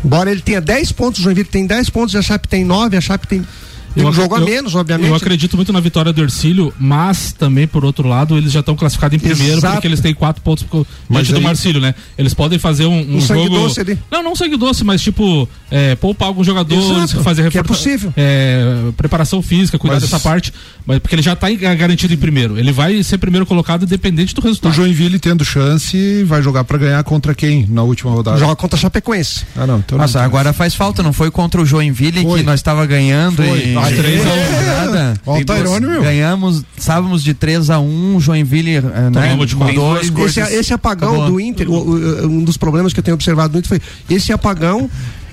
Embora ele tenha 10 pontos, o Joinville tem 10 pontos, a Chape tem 9, a Chape tem tem um jogo a menos, obviamente. Eu acredito muito na vitória do Ercílio, mas também, por outro lado, eles já estão classificados em primeiro, Exato. porque eles têm quatro pontos diante do Marcílio, né? Eles podem fazer um, um, um jogo. Doce ali. Não, não sangue doce, mas tipo, é, poupar alguns jogadores, Exato. fazer reforço. é possível. É, preparação física, cuidar mas... dessa parte. Mas porque ele já está garantido em primeiro. Ele vai ser primeiro colocado independente do resultado. O Joinville tendo chance, vai jogar para ganhar contra quem na última rodada? Joga contra a Chapecoense. Ah, não. Então Nossa, não agora faz falta, não foi contra o Joinville foi. que nós estava ganhando foi. e. Ah, 3 a 1 nada. Olha o Tairone, meu. Ganhamos, estávamos de 3 a 1 Joinville, eh, né? De dois, esse, esse apagão do Inter, o, o, um dos problemas que eu tenho observado muito foi esse apagão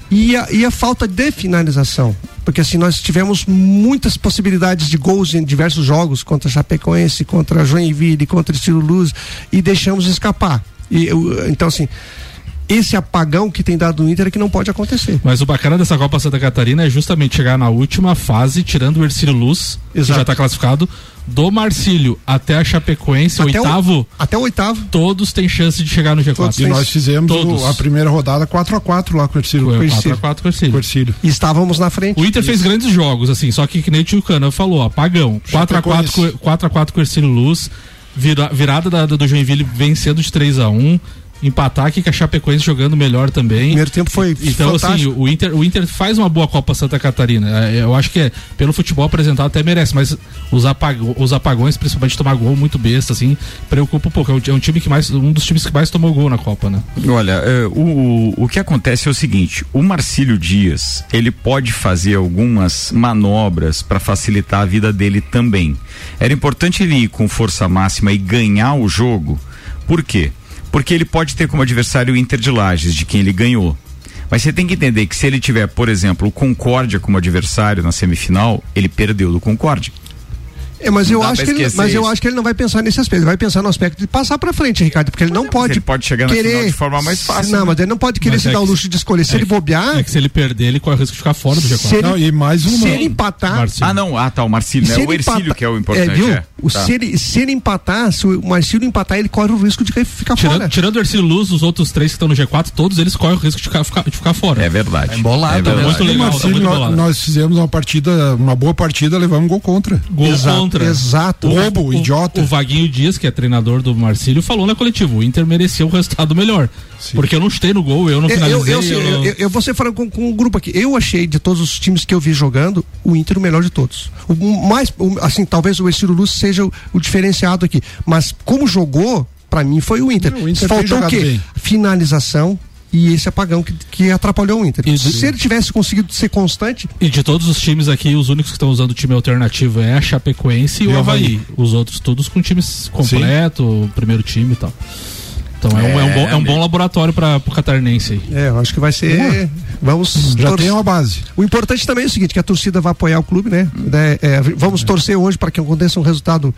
e a, e a falta de finalização. Porque assim, nós tivemos muitas possibilidades de gols em diversos jogos, contra Chapecoense, contra Joinville, contra Estilo Luz, e deixamos escapar. E, eu, então, assim, esse apagão que tem dado no Inter é que não pode acontecer. Mas o bacana dessa Copa Santa Catarina é justamente chegar na última fase, tirando o Ercílio Luz, Exato. que já está classificado, do Marcílio até a Chapecoense, até oitavo. O, até o oitavo. Todos têm chance de chegar no G4. Todos e nós fizemos o, a primeira rodada 4x4 lá com o Ercílio. 4x4 com o Ercílio. E estávamos na frente. O Inter Isso. fez grandes jogos, assim, só que que nem o Tio Cana falou, apagão. 4x4 4x4 com o Ercílio Luz. Vira, virada da, do Joinville vencendo de 3 a 1 empatar aqui com a Chapecoense jogando melhor também. Primeiro tempo foi Então assim, fantástico. assim, o Inter, o Inter faz uma boa Copa Santa Catarina. É, eu acho que é, pelo futebol apresentado até merece, mas os, apagões, os apagões, principalmente tomar gol muito besta, assim, preocupa um pouco. É um, time que mais, um dos times que mais tomou gol na Copa, né? Olha, é, o, o que acontece é o seguinte, o Marcílio Dias, ele pode fazer algumas manobras para facilitar a vida dele também. Era importante ele ir com força máxima e ganhar o jogo, por quê? Porque ele pode ter como adversário o Inter de Lages, de quem ele ganhou. Mas você tem que entender que se ele tiver, por exemplo, o Concórdia como adversário na semifinal, ele perdeu do Concórdia. É, mas eu, acho que ele, mas eu acho que ele não vai pensar nesse aspecto, ele vai pensar no aspecto de passar para frente, Ricardo, porque ele não pode. Ele pode chegar querer, na final de forma mais fácil. Não, né? mas ele não pode querer mas se é dar o luxo de escolher. Se é ele bobear. É que se ele perder, ele corre o risco de ficar fora do G4. Ele, não, e mais uma. Se ele empatar. Marcílio. Ah, não, ah, tá, o Marcílio, né? O Ercílio que é o importante. É, viu? É. O, tá. se, ele, se ele empatar, se o Marcílio empatar, ele corre o risco de ficar tirando, fora. Tirando o Ercílio Luz, os outros três que estão no G4, todos eles correm o risco de ficar, de ficar fora. É verdade. É bolado, é verdade. Tá muito legal. Marcílio, tá muito nós, nós fizemos uma partida, uma boa partida, levamos um gol contra. Gol Exato, contra. Exato roubo, o, idiota. O Vaguinho Dias, que é treinador do Marcílio, falou na coletiva: o Inter merecia um resultado melhor. Sim. Porque eu não chutei no gol, eu não finalizei. Eu, eu, eu, eu, eu vou ser falando com, com o um grupo aqui. Eu achei de todos os times que eu vi jogando, o Inter o melhor de todos. O mais, o, assim, talvez o Estilo Luz seja o, o, diferenciado aqui. Mas como jogou, para mim foi o Inter. Não, o Inter Faltou o quê? Bem. Finalização, e esse apagão que, que atrapalhou o Inter. E Se ele tivesse conseguido ser constante. E de todos os times aqui, os únicos que estão usando o time alternativo é a Chapecoense e, e o Havaí. Havaí. Os outros todos com times completo, primeiro time e tal. Então é, é, um, é, um, bom, é um bom laboratório para o catarinense aí. É, eu acho que vai ser. Vamos. Já tem uma base. O importante também é o seguinte: que a torcida vai apoiar o clube, né? É, é, vamos torcer hoje para que aconteça um resultado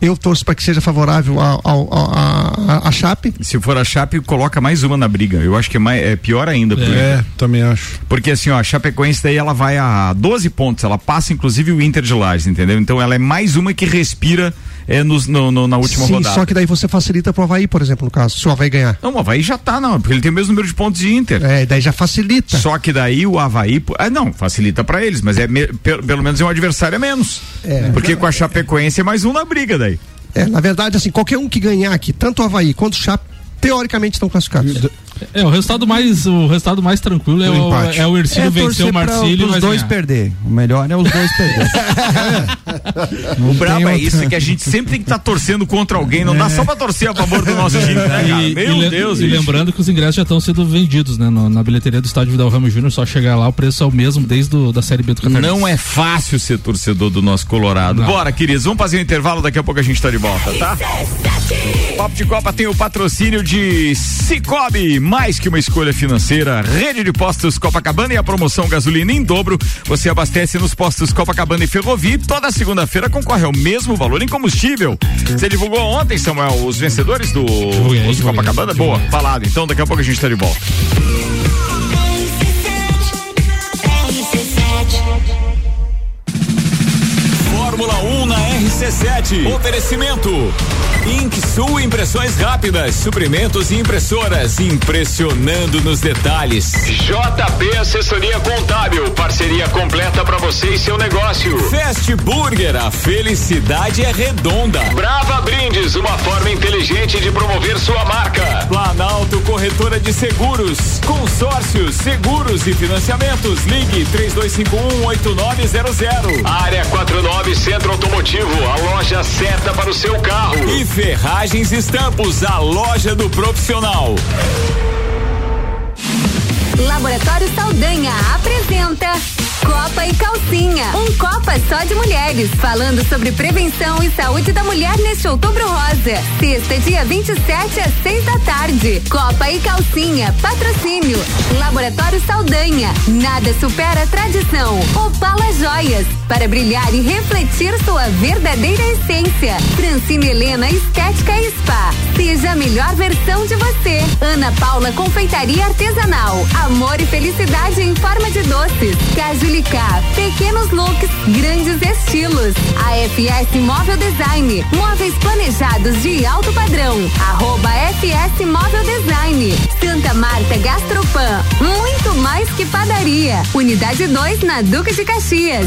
eu torço para que seja favorável à Chape. Se for a Chape, coloca mais uma na briga. Eu acho que é, mais, é pior ainda. É, é, também acho. Porque assim, ó, a Chapecoense daí ela vai a 12 pontos, ela passa inclusive o Inter de Lages, entendeu? Então ela é mais uma que respira é, no, no, no, na última Sim, rodada. Só que daí você facilita pro Havaí, por exemplo, no caso, se o Havaí ganhar. Não, o Havaí já tá, não, porque ele tem o mesmo número de pontos de Inter. É, daí já facilita. Só que daí o Havaí. Ah, não, facilita para eles, mas é me, pelo, pelo menos é um adversário a menos. É. Porque com a Chapecoense é mais um na briga daí. É, na verdade, assim, qualquer um que ganhar aqui, tanto o Havaí quanto o Chape, teoricamente estão classificados. É, o resultado mais, o resultado mais tranquilo é o, é o Ercílio é vencer o Marcílio. Os dois perder. O melhor é os dois perder. o brabo é isso, é que a gente sempre tem que estar tá torcendo contra alguém, não é. dá só pra torcer a favor do nosso time, né, e, Meu e Deus, E lembrando que os ingressos já estão sendo vendidos, né? No, na bilheteria do estádio Vidal Ramos Júnior, só chegar lá, o preço é o mesmo desde do, da Série B do Catarinense. Não é fácil ser torcedor do nosso Colorado. Não. Bora, queridos, vamos fazer um intervalo, daqui a pouco a gente tá de volta, tá? Papo de Copa tem o patrocínio de Cicobi, mais que uma escolha financeira, rede de postos Copacabana e a promoção gasolina em dobro. Você abastece nos postos Copacabana e Ferrovia e toda segunda-feira concorre ao mesmo valor em combustível. Você divulgou ontem, Samuel, os vencedores do posto Copacabana? Boa, falado. Então daqui a pouco a gente está de volta. Fórmula 1 na RC7. Oferecimento. Inksul Impressões Rápidas, suprimentos e impressoras, impressionando nos detalhes. JP Assessoria Contábil, parceria completa para você e seu negócio. Fast Burger, a felicidade é redonda. Brava Brindes, uma forma inteligente de promover sua marca. Planalto Corretora de Seguros, consórcios, seguros e financiamentos. Ligue 32518900. Área 49 Centro Automotivo, a loja certa para o seu carro. E Ferragens Estampos, a loja do profissional. Laboratório Saldanha apresenta Copa e Calcinha. Um Copa só de mulheres. Falando sobre prevenção e saúde da mulher neste outubro rosa. Sexta, dia 27 às 6 da tarde. Copa e Calcinha. Patrocínio. Laboratório Saldanha. Nada supera a tradição. Opala Joias. Para brilhar e refletir sua verdadeira essência. Francine Helena Estética e Spa. Seja a melhor versão de você. Ana Paula Confeitaria Artesanal. Amor e felicidade em forma de doces. Cajulicá, pequenos looks, grandes estilos. AFS Móvel Design, móveis planejados de alto padrão. Arroba FS Móvel Design. Santa Marta Gastropan, muito mais que padaria. Unidade 2 na Duque de Caxias.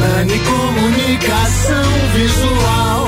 Nani Comunicação Visual.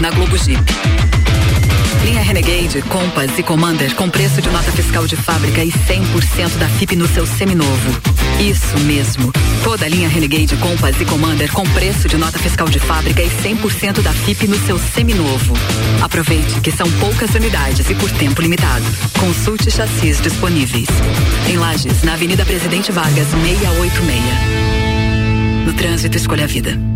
Na Globo Jeep. Linha Renegade, Compass e Commander com preço de nota fiscal de fábrica e 100% da FIP no seu seminovo. Isso mesmo. Toda a linha Renegade, Compass e Commander com preço de nota fiscal de fábrica e 100% da FIP no seu seminovo. Aproveite que são poucas unidades e por tempo limitado. Consulte chassis disponíveis. Em Lages, na Avenida Presidente Vargas, 686. No trânsito, escolha a vida.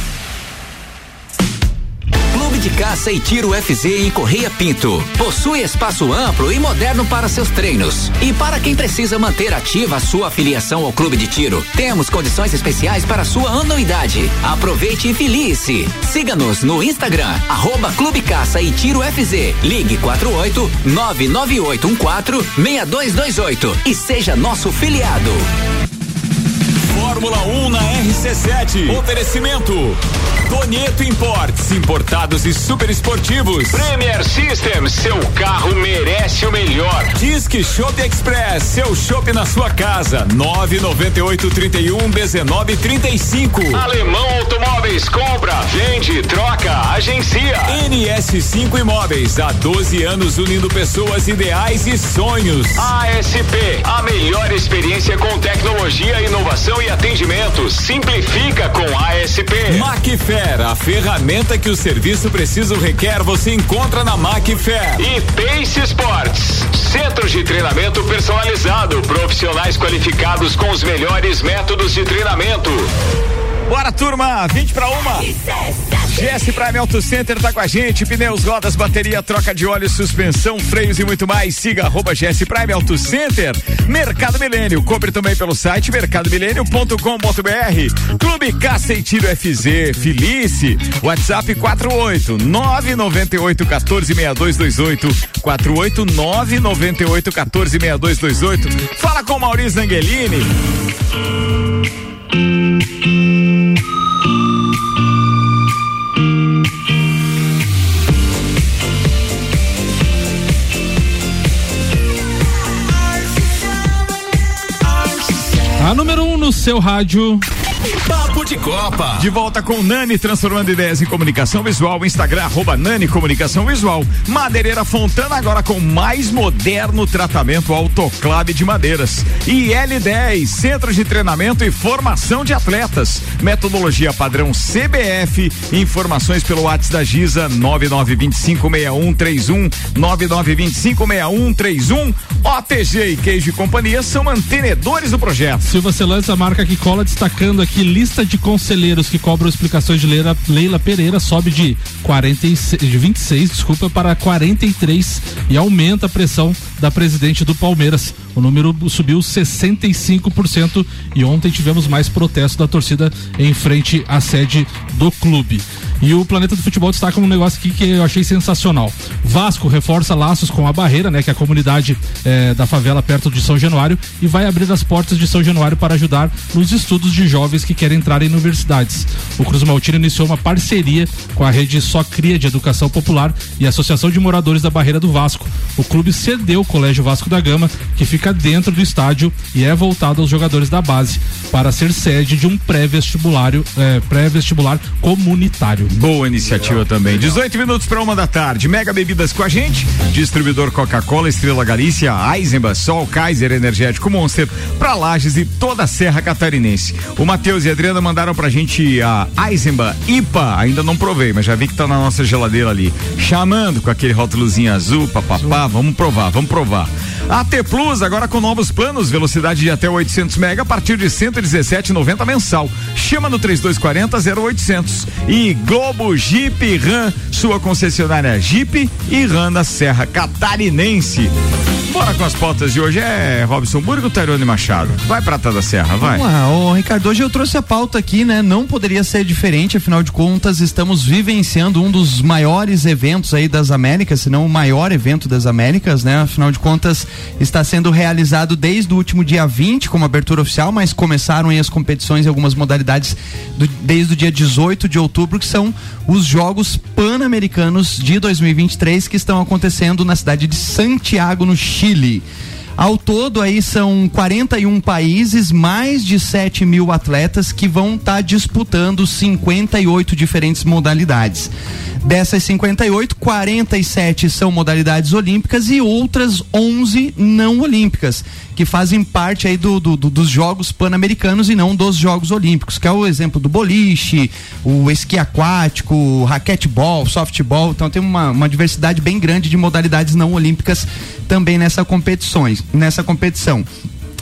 De Caça e Tiro FZ em Correia Pinto. Possui espaço amplo e moderno para seus treinos. E para quem precisa manter ativa a sua afiliação ao clube de tiro, temos condições especiais para sua anuidade. Aproveite e filie-se. Siga-nos no Instagram, arroba Clube Caça e Tiro FZ. Ligue 48 99814 6228 e seja nosso filiado. Fórmula 1 na RC7. Oferecimento. Donieto Imports, importados e super esportivos. Premier System, seu carro merece o melhor. Disque Shop Express, seu shopping na sua casa. 998 31 19 35. Alemão Automóveis, compra, vende, troca, agencia. NS5 Imóveis, há 12 anos unindo pessoas ideais e sonhos. ASP, a melhor experiência com tecnologia, inovação e atendimento. Simplifica com ASP. Macfair a ferramenta que o serviço preciso requer, você encontra na Macfair. E Pace Sports, centros de treinamento personalizado, profissionais qualificados com os melhores métodos de treinamento. Bora, turma, 20 para uma. GS Prime Auto Center tá com a gente. Pneus, rodas, bateria, troca de óleo, suspensão, freios e muito mais. Siga arroba GS Prime Auto Center. Mercado Milênio. Compre também pelo site mercadomilênio.com.br. Clube Caça e Tiro FZ. Felice. WhatsApp 48 998 14 6228. 48 998 14 6228. Fala com Maurício Angelini. No seu rádio. Papo de Copa. De volta com Nani, transformando ideias em comunicação visual. Instagram, arroba Nani Comunicação Visual. Madeireira Fontana, agora com mais moderno tratamento autoclave de madeiras. E L10, Centro de Treinamento e Formação de Atletas. Metodologia padrão CBF. Informações pelo WhatsApp da Giza, 99256131. 99256131. OTG e Queijo e Companhia são mantenedores do projeto. Silva Celantes, a marca que cola, destacando aqui lista de conselheiros que cobram explicações de Leila, Leila Pereira sobe de 46, de 26, desculpa, para 43 e aumenta a pressão da presidente do Palmeiras. O número subiu 65% e ontem tivemos mais protestos da torcida em frente à sede do clube. E o Planeta do Futebol destaca um negócio aqui que eu achei sensacional. Vasco reforça laços com a Barreira, né, que é a comunidade eh, da favela perto de São Januário, e vai abrir as portas de São Januário para ajudar nos estudos de jovens que querem entrar em universidades. O Cruz Maltino iniciou uma parceria com a rede Só Cria de Educação Popular e a Associação de Moradores da Barreira do Vasco. O clube cedeu o Colégio Vasco da Gama, que fica dentro do estádio e é voltado aos jogadores da base, para ser sede de um pré-vestibular eh, pré-vestibular comunitário. Boa iniciativa também. 18 minutos para uma da tarde. Mega Bebidas com a gente. Distribuidor Coca-Cola, Estrela Galícia, Eisenbach, Sol, Kaiser, Energético Monster, para Lages e toda a Serra Catarinense. O Matheus e a Adriana mandaram pra gente a Eisenbach IPA. Ainda não provei, mas já vi que tá na nossa geladeira ali. Chamando com aquele rótulozinho azul, papapá. Vamos provar, vamos provar. A T Plus agora com novos planos, velocidade de até 800 mega a partir de 117,90 mensal. Chama no 3240 0800. E Globo Jeep Ram, sua concessionária Jeep e Ram da Serra Catarinense. Bora com as pautas de hoje. É Robson Burgo ou Tairone Machado? Vai Prata da Serra, vai. Vamos lá, ô Ricardo, hoje eu trouxe a pauta aqui, né? Não poderia ser diferente, afinal de contas, estamos vivenciando um dos maiores eventos aí das Américas, se não o maior evento das Américas, né? Afinal de contas, está sendo realizado desde o último dia 20 como abertura oficial, mas começaram aí as competições em algumas modalidades do, desde o dia 18 de outubro, que são os Jogos Pan-Americanos de 2023 que estão acontecendo na cidade de Santiago, no Chile. Ao todo aí são 41 países, mais de 7 mil atletas que vão estar tá disputando 58 diferentes modalidades. Dessas 58, 47 são modalidades olímpicas e outras 11 não olímpicas, que fazem parte aí do, do, do dos Jogos Pan-Americanos e não dos Jogos Olímpicos, que é o exemplo do boliche, o esqui aquático, o raquetebol, softball. Então tem uma, uma diversidade bem grande de modalidades não olímpicas também nessa competições, nessa competição.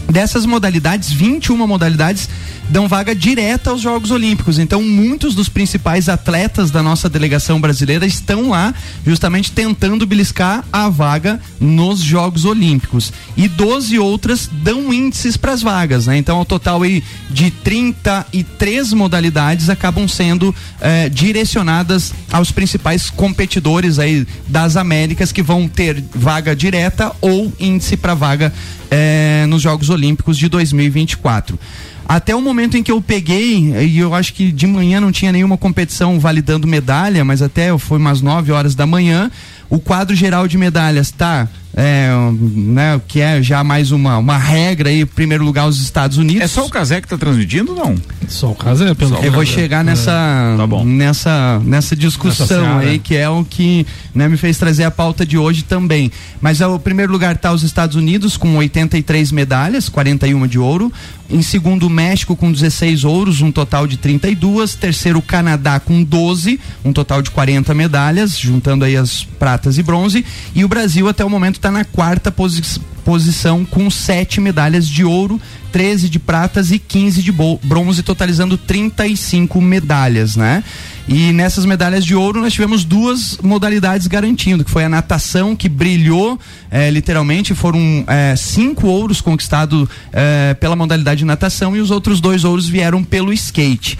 Dessas modalidades, 21 modalidades dão vaga direta aos Jogos Olímpicos. Então, muitos dos principais atletas da nossa delegação brasileira estão lá justamente tentando beliscar a vaga nos Jogos Olímpicos. E 12 outras dão índices para as vagas, né? Então, ao total aí de 33 modalidades acabam sendo eh, direcionadas aos principais competidores aí das Américas que vão ter vaga direta ou índice para vaga eh, nos Jogos Olímpicos de 2024. Até o momento em que eu peguei, e eu acho que de manhã não tinha nenhuma competição validando medalha, mas até foi umas 9 horas da manhã, o quadro geral de medalhas está é, né, que é já mais uma, uma regra aí, em primeiro lugar os Estados Unidos. É só o Casé que está transmitindo não? Só o Casé, pelo Eu vou chegar nessa é. tá nessa nessa discussão aí que é o que né, me fez trazer a pauta de hoje também. Mas é, o primeiro lugar está os Estados Unidos com 83 medalhas, 41 de ouro. Em segundo, o México com 16 ouros, um total de 32. Terceiro, o Canadá com 12, um total de 40 medalhas, juntando aí as pratas e bronze. E o Brasil até o momento está na quarta posi posição com sete medalhas de ouro, 13 de pratas e 15 de bronze, totalizando 35 medalhas, né? E nessas medalhas de ouro nós tivemos duas modalidades garantindo, que foi a natação, que brilhou é, literalmente, foram é, cinco ouros conquistados é, pela modalidade de natação e os outros dois ouros vieram pelo skate.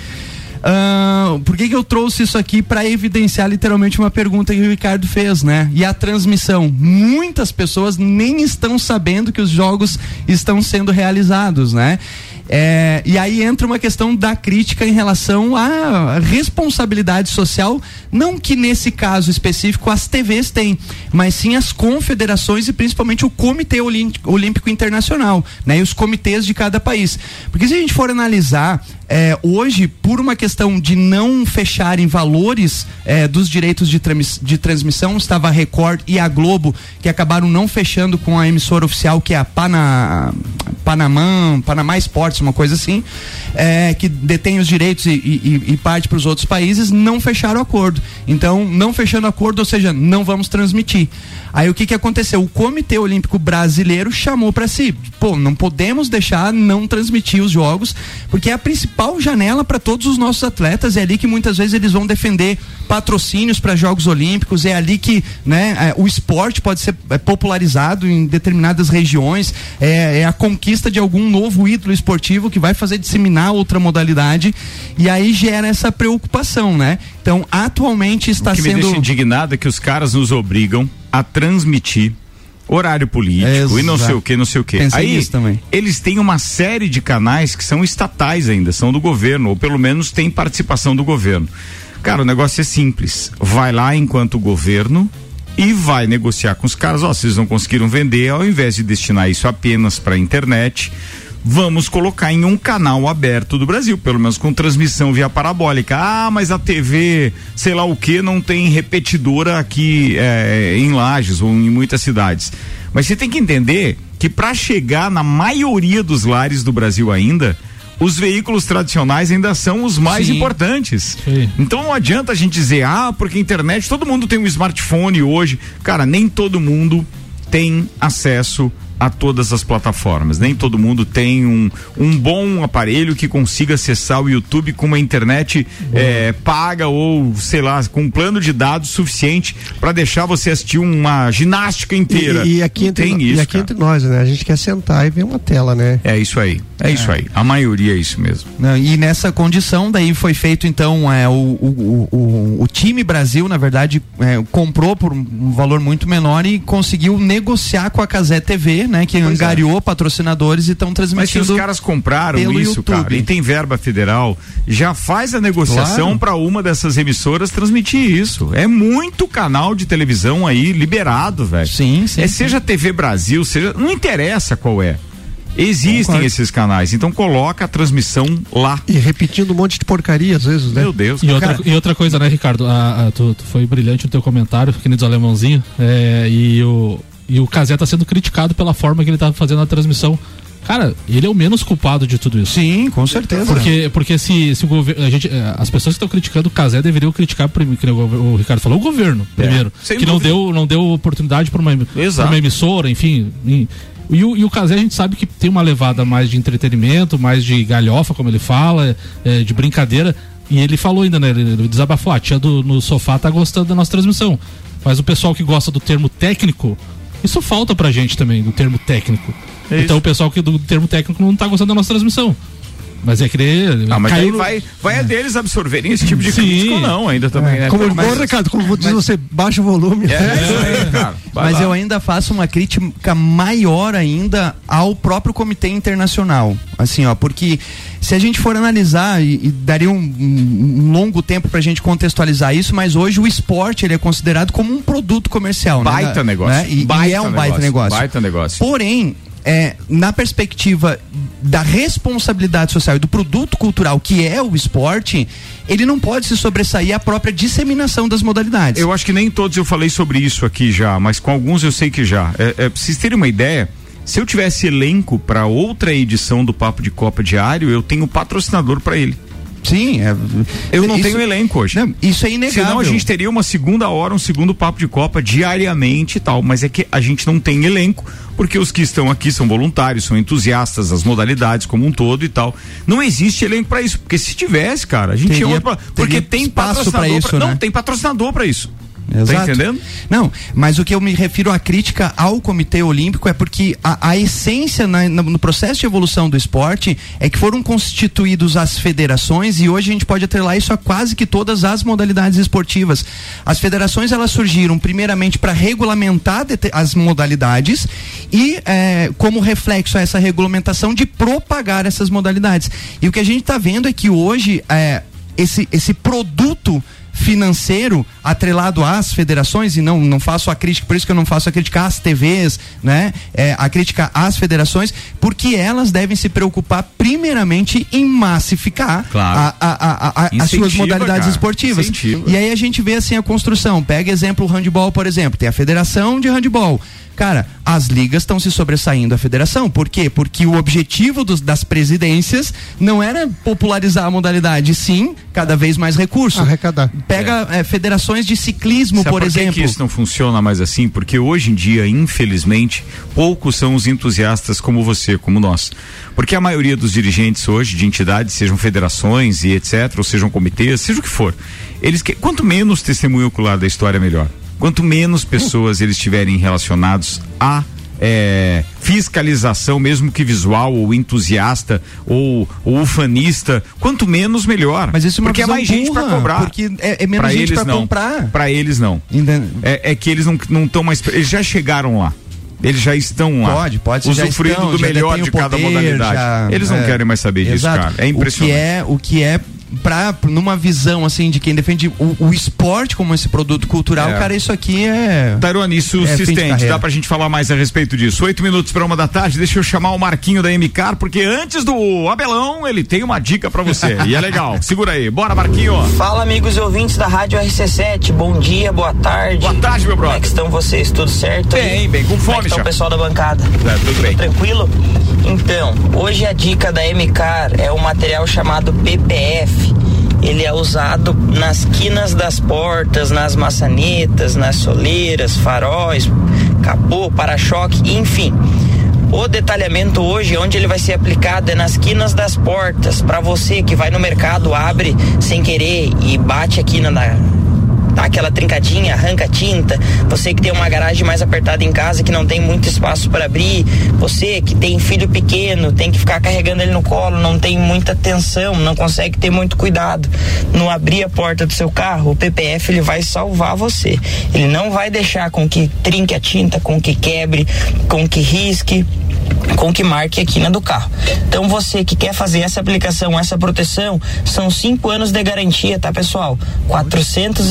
Uh, por que, que eu trouxe isso aqui para evidenciar literalmente uma pergunta que o Ricardo fez, né? E a transmissão. Muitas pessoas nem estão sabendo que os jogos estão sendo realizados, né? É, e aí entra uma questão da crítica em relação à responsabilidade social, não que nesse caso específico as TVs têm, mas sim as confederações e principalmente o Comitê Olímpico Internacional, né? E os comitês de cada país. Porque se a gente for analisar é, hoje, por uma questão de não fecharem valores é, dos direitos de, de, transmissão, estava a Record e a Globo, que acabaram não fechando com a emissora oficial, que é a Pana, Panamã, Panamá Esportes, uma coisa assim, é, que detém os direitos e, e, e parte para os outros países, não fecharam o acordo. Então, não fechando o acordo, ou seja, não vamos transmitir. Aí o que, que aconteceu? O Comitê Olímpico Brasileiro chamou para si, pô, não podemos deixar não transmitir os jogos, porque é a principal janela para todos os nossos atletas, é ali que muitas vezes eles vão defender patrocínios para Jogos Olímpicos, é ali que né, é, o esporte pode ser é, popularizado em determinadas regiões, é, é, a conquista de algum novo ídolo esportivo que vai fazer disseminar outra modalidade. E aí gera essa preocupação, né? Então, atualmente está o que sendo. Me deixa indignado é que os caras nos obrigam a transmitir horário político e não sei o que, não sei o que. Aí eles têm uma série de canais que são estatais ainda, são do governo, ou pelo menos tem participação do governo. Cara, o negócio é simples. Vai lá enquanto governo e vai negociar com os caras, ó, vocês não conseguiram vender, ao invés de destinar isso apenas para internet, vamos colocar em um canal aberto do Brasil, pelo menos com transmissão via parabólica. Ah, mas a TV, sei lá o que, não tem repetidora aqui é, em Lages ou em muitas cidades. Mas você tem que entender que para chegar na maioria dos lares do Brasil ainda, os veículos tradicionais ainda são os mais Sim. importantes. Sim. Então não adianta a gente dizer, ah, porque a internet, todo mundo tem um smartphone hoje. Cara, nem todo mundo tem acesso a todas as plataformas. Nem todo mundo tem um, um bom aparelho que consiga acessar o YouTube com uma internet é, paga ou, sei lá, com um plano de dados suficiente para deixar você assistir uma ginástica inteira. E, e aqui, entre, tem isso, e aqui entre nós, né? A gente quer sentar e ver uma tela, né? É isso aí. É, é. isso aí. A maioria é isso mesmo. E nessa condição, daí foi feito, então, é, o, o, o, o time Brasil, na verdade, é, comprou por um valor muito menor e conseguiu negociar com a Casé TV, né? Que pois é. angariou é. patrocinadores e estão transmitindo. Mas se os caras compraram isso, YouTube. cara, e tem verba federal, já faz a negociação claro. para uma dessas emissoras transmitir isso. É muito canal de televisão aí liberado, velho. Sim, sim. É sim. seja TV Brasil, seja, não interessa qual é. Existem Concordo. esses canais, então coloca a transmissão lá. E repetindo um monte de porcaria às vezes, né? Meu Deus. E outra, e outra coisa, né, Ricardo? A, a, tu, tu, foi brilhante o teu comentário, que nem dos alemãozinho. É, e o, e o Casé tá sendo criticado pela forma que ele tá fazendo a transmissão. Cara, ele é o menos culpado de tudo isso. Sim, com certeza. Porque, porque se, se o governo. Eh, as pessoas que estão criticando o Casé deveriam criticar, que o, Ricardo falou, o governo, é, primeiro. que não deu, não deu oportunidade para uma, uma emissora, enfim. E o, e o Casé a gente sabe que tem uma levada mais de entretenimento, mais de galhofa, como ele fala, é, de brincadeira. E ele falou ainda, né? Ele desabafou, a tia do, no sofá tá gostando da nossa transmissão. Mas o pessoal que gosta do termo técnico isso falta pra gente também, do termo técnico. É então o pessoal que do termo técnico não tá gostando da nossa transmissão. Mas é querer. Ah, mas aí vai, vai é. a deles absorverem esse tipo de Sim. crítica ou não, ainda também, é. né? Como, mas, bom, Ricardo, como diz você, baixa o volume. É, é, é cara. Mas lá. eu ainda faço uma crítica maior ainda ao próprio Comitê Internacional. Assim, ó, porque se a gente for analisar, e, e daria um, um, longo tempo pra gente contextualizar isso, mas hoje o esporte ele é considerado como um produto comercial. Né? Baita né? negócio. Né? E, baita e é um negócio. baita negócio. Baita negócio. Porém, é, na perspectiva da responsabilidade social e do produto cultural que é o esporte, ele não pode se sobressair à própria disseminação das modalidades. Eu acho que nem todos eu falei sobre isso aqui já, mas com alguns eu sei que já. É, é, pra vocês terem uma ideia, se eu tivesse elenco para outra edição do Papo de Copa Diário, eu tenho patrocinador para ele. Sim, é, eu não isso, tenho elenco hoje. Não, isso é inegável. Senão a gente teria uma segunda hora, um segundo papo de Copa diariamente e tal. Mas é que a gente não tem elenco, porque os que estão aqui são voluntários, são entusiastas das modalidades como um todo e tal. Não existe elenco para isso, porque se tivesse, cara, a gente teria, ia porque tem patrocinador pra isso, pra, né? não tem patrocinador para isso. Tá Exato. Tá entendendo? Não, mas o que eu me refiro à crítica ao Comitê Olímpico é porque a, a essência na, no processo de evolução do esporte é que foram constituídos as federações e hoje a gente pode atrelar isso a quase que todas as modalidades esportivas. As federações elas surgiram primeiramente para regulamentar as modalidades e é, como reflexo a essa regulamentação de propagar essas modalidades. E o que a gente está vendo é que hoje é, esse, esse produto financeiro atrelado às federações e não não faço a crítica por isso que eu não faço a crítica às TVs né é, a crítica às federações porque elas devem se preocupar primeiramente em massificar claro. a, a, a, as suas modalidades cara. esportivas Incentiva. e aí a gente vê assim a construção pega exemplo o handball por exemplo tem a federação de handball Cara, as ligas estão se sobressaindo a federação. Por quê? Porque o objetivo dos, das presidências não era popularizar a modalidade, sim, cada vez mais recursos. Arrecadar. Pega é. É, federações de ciclismo, Sabe por, por exemplo. Que isso não funciona mais assim? Porque hoje em dia, infelizmente, poucos são os entusiastas como você, como nós. Porque a maioria dos dirigentes hoje de entidades, sejam federações e etc., ou sejam comitês, seja o que for, eles que, quanto menos testemunho ocular da história, melhor. Quanto menos pessoas eles tiverem relacionados a é, fiscalização, mesmo que visual, ou entusiasta, ou, ou ufanista, quanto menos melhor. Mas isso é uma porque é mais gente para cobrar. Porque é, é menos pra gente para comprar. Para eles não. É, é, que eles não estão mais. Eles já chegaram lá. Eles já estão lá. Pode, pode. Usufruindo do melhor de cada modalidade. Já, eles não é, querem mais saber disso, exato. cara. É impressionante. O que é, o que é pra, numa visão assim de quem defende o, o esporte como esse produto cultural, é. cara, isso aqui é. Tarone, isso é se estende. Dá pra gente falar mais a respeito disso. Oito minutos para uma da tarde, deixa eu chamar o Marquinho da MCAR, porque antes do Abelão, ele tem uma dica para você. e é legal. Segura aí. Bora, Marquinho. Fala, amigos e ouvintes da Rádio RC7. Bom dia, boa tarde. Boa tarde, meu brother. Como é que estão vocês? Tudo certo? Bem, bem, com fome, Como é que tá o pessoal da bancada? É, tudo bem. Tranquilo? Então, hoje a dica da MCAR é um material chamado PPF ele é usado nas quinas das portas, nas maçanetas, nas soleiras, faróis, capô, para-choque, enfim. O detalhamento hoje, onde ele vai ser aplicado, é nas quinas das portas. Para você que vai no mercado, abre sem querer e bate a quina na, dá aquela trincadinha, arranca tinta, você que tem uma garagem mais apertada em casa que não tem muito espaço para abrir, você que tem filho pequeno, tem que ficar carregando ele no colo, não tem muita atenção, não consegue ter muito cuidado no abrir a porta do seu carro, o PPF ele vai salvar você. Ele não vai deixar com que trinque a tinta, com que quebre, com que risque com que marque a quina do carro. Então você que quer fazer essa aplicação, essa proteção, são cinco anos de garantia, tá pessoal? 450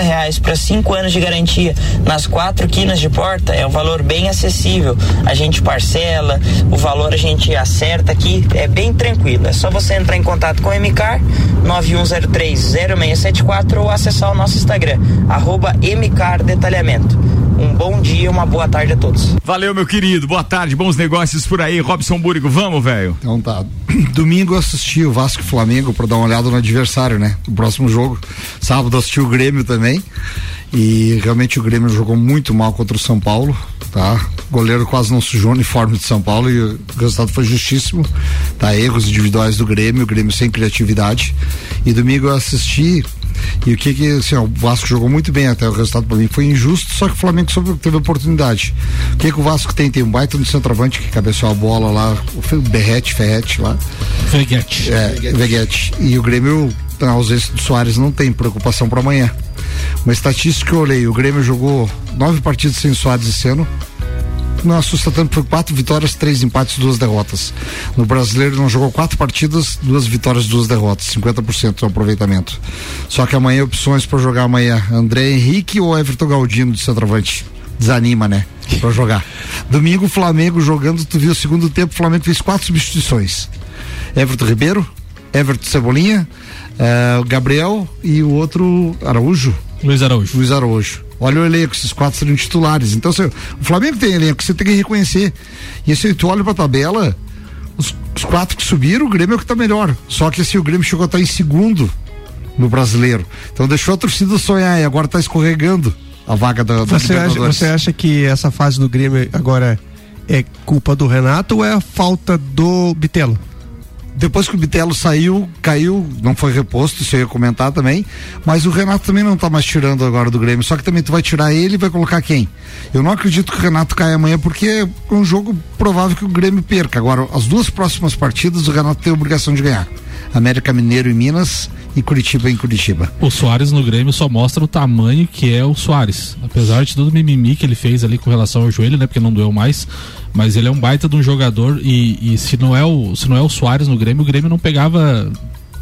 reais para cinco anos de garantia nas quatro quinas de porta é um valor bem acessível. A gente parcela, o valor a gente acerta aqui, é bem tranquilo. É só você entrar em contato com o MCAR 91030674 ou acessar o nosso Instagram, arroba MCAR Detalhamento. Um bom dia, uma boa tarde a todos. Valeu, meu querido. Boa tarde, bons negócios por aí. Robson Búrigo, vamos, velho? Então tá. Domingo eu assisti o Vasco Flamengo para dar uma olhada no adversário, né? O próximo jogo. Sábado assisti o Grêmio também. E realmente o Grêmio jogou muito mal contra o São Paulo, tá? O goleiro quase não sujou o uniforme de São Paulo e o resultado foi justíssimo, tá? Erros individuais do Grêmio, o Grêmio sem criatividade. E domingo eu assisti E o que que, assim, ó, o Vasco jogou muito bem até o resultado para mim foi injusto, só que o Flamengo soube, teve oportunidade. O que que o Vasco tem? Tem um baita no centroavante que cabeceou a bola lá, o Berrete, Ferrete lá. Veguete. É, Veguete. E o Grêmio, na ausência do Soares, não tem preocupação para amanhã. Uma estatística que eu olhei, o Grêmio jogou nove partidas sem Soares esse ano, não assusta tanto por quatro vitórias, três empates, duas derrotas. No brasileiro não jogou quatro partidas, duas vitórias, duas derrotas, 50% de aproveitamento. Só que amanhã opções para jogar amanhã, André Henrique ou Everton Galdino de centroavante. Desanima, né? Pra jogar. Domingo, Flamengo jogando, tu viu o segundo tempo, o Flamengo fez quatro substituições. Everton Ribeiro, Everton Cebolinha, eh, Gabriel e o outro Araújo. Luiz Araújo. Luiz Araújo. Olha o elenco, esses quatro seriam titulares. Então, se, o Flamengo tem elenco, você tem que reconhecer. E se tu olha pra tabela, os, os, quatro que subiram, o Grêmio é o que tá melhor. Só que assim, o Grêmio chegou a estar em segundo no brasileiro. Então deixou a torcida sonhar e agora tá escorregando a vaga da, da você acha, você acha que essa fase do Grêmio agora é culpa do Renato ou é a falta do Bitelo? Depois que o Bitelo saiu, caiu, não foi reposto, isso eu ia comentar também, mas o Renato também não tá mais tirando agora do Grêmio, só que também tu vai tirar ele e vai colocar quem? Eu não acredito que o Renato caia amanhã porque é um jogo provável que o Grêmio perca. Agora, as duas próximas partidas o Renato tem a obrigação de ganhar. América Mineiro em Minas e Curitiba em Curitiba. O Soares no Grêmio só mostra o tamanho que é o Soares. Apesar de todo o mimimi que ele fez ali com relação ao joelho, né? Porque não doeu mais. Mas ele é um baita de um jogador e, e se não é o se não é o Soares no Grêmio, o Grêmio não pegava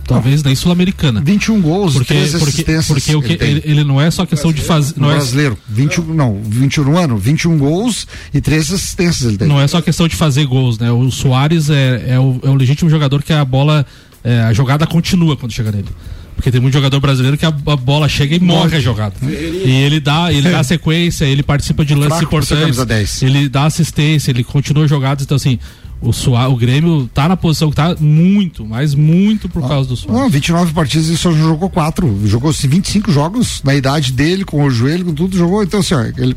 talvez nem sul-americana. 21 gols, porque, 13 porque, assistências. Porque o que, ele, ele, não é só questão de fazer. Não é, brasileiro, 21, não, 21 no ano, 21 gols e 13 assistências ele tem. não é só questão de fazer gols, né? O Soares é, é, o, é o legítimo jogador que a bola. É, a jogada continua quando chega nele. Porque tem muito jogador brasileiro que a, a bola chega e morre a jogada. E ele dá, ele dá sequência, ele participa de lances Fraco importantes. camisa 10. Ele dá assistência, ele continua jogadas. Então, assim, o, Soa, o Grêmio tá na posição que tá muito, mas muito por causa do Soares. Não, 29 partidas ele só jogou 4. Jogou assim, 25 jogos na idade dele, com o joelho, com tudo, jogou. Então, assim, ó, ele,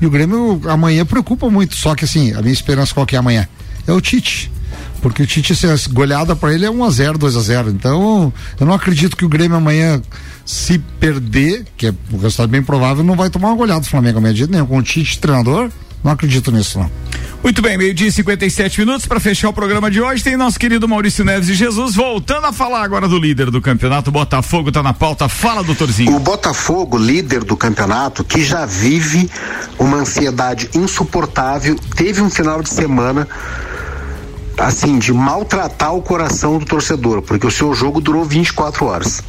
e o Grêmio amanhã preocupa muito. Só que, assim, a minha esperança qual que é amanhã? É o Tite. Porque o Tite, assim, a goleada para ele é 1x0, 2x0. Então, eu não acredito que o Grêmio amanhã, se perder, que é o resultado bem provável, não vai tomar uma goleada do Flamengo amanhã de nenhum. Com o Tite treinador, não acredito nisso, não. Muito bem, meio-dia e 57 minutos para fechar o programa de hoje. Tem nosso querido Maurício Neves de Jesus voltando a falar agora do líder do campeonato. Botafogo tá na pauta. Fala, doutorzinho. O Botafogo, líder do campeonato, que já vive uma ansiedade insuportável, teve um final de semana assim de maltratar o coração do torcedor, porque o seu jogo durou 24 horas.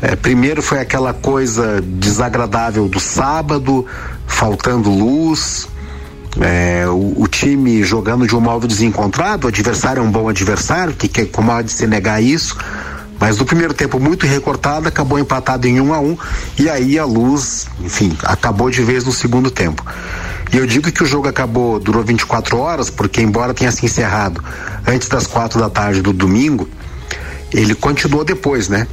É, primeiro foi aquela coisa desagradável do sábado, faltando luz, é, o, o time jogando de um modo desencontrado, o adversário é um bom adversário, que, que como há de se negar isso, mas no primeiro tempo muito recortado, acabou empatado em um a um, e aí a luz, enfim, acabou de vez no segundo tempo. E eu digo que o jogo acabou, durou 24 horas, porque embora tenha se encerrado antes das quatro da tarde do domingo, ele continuou depois, né?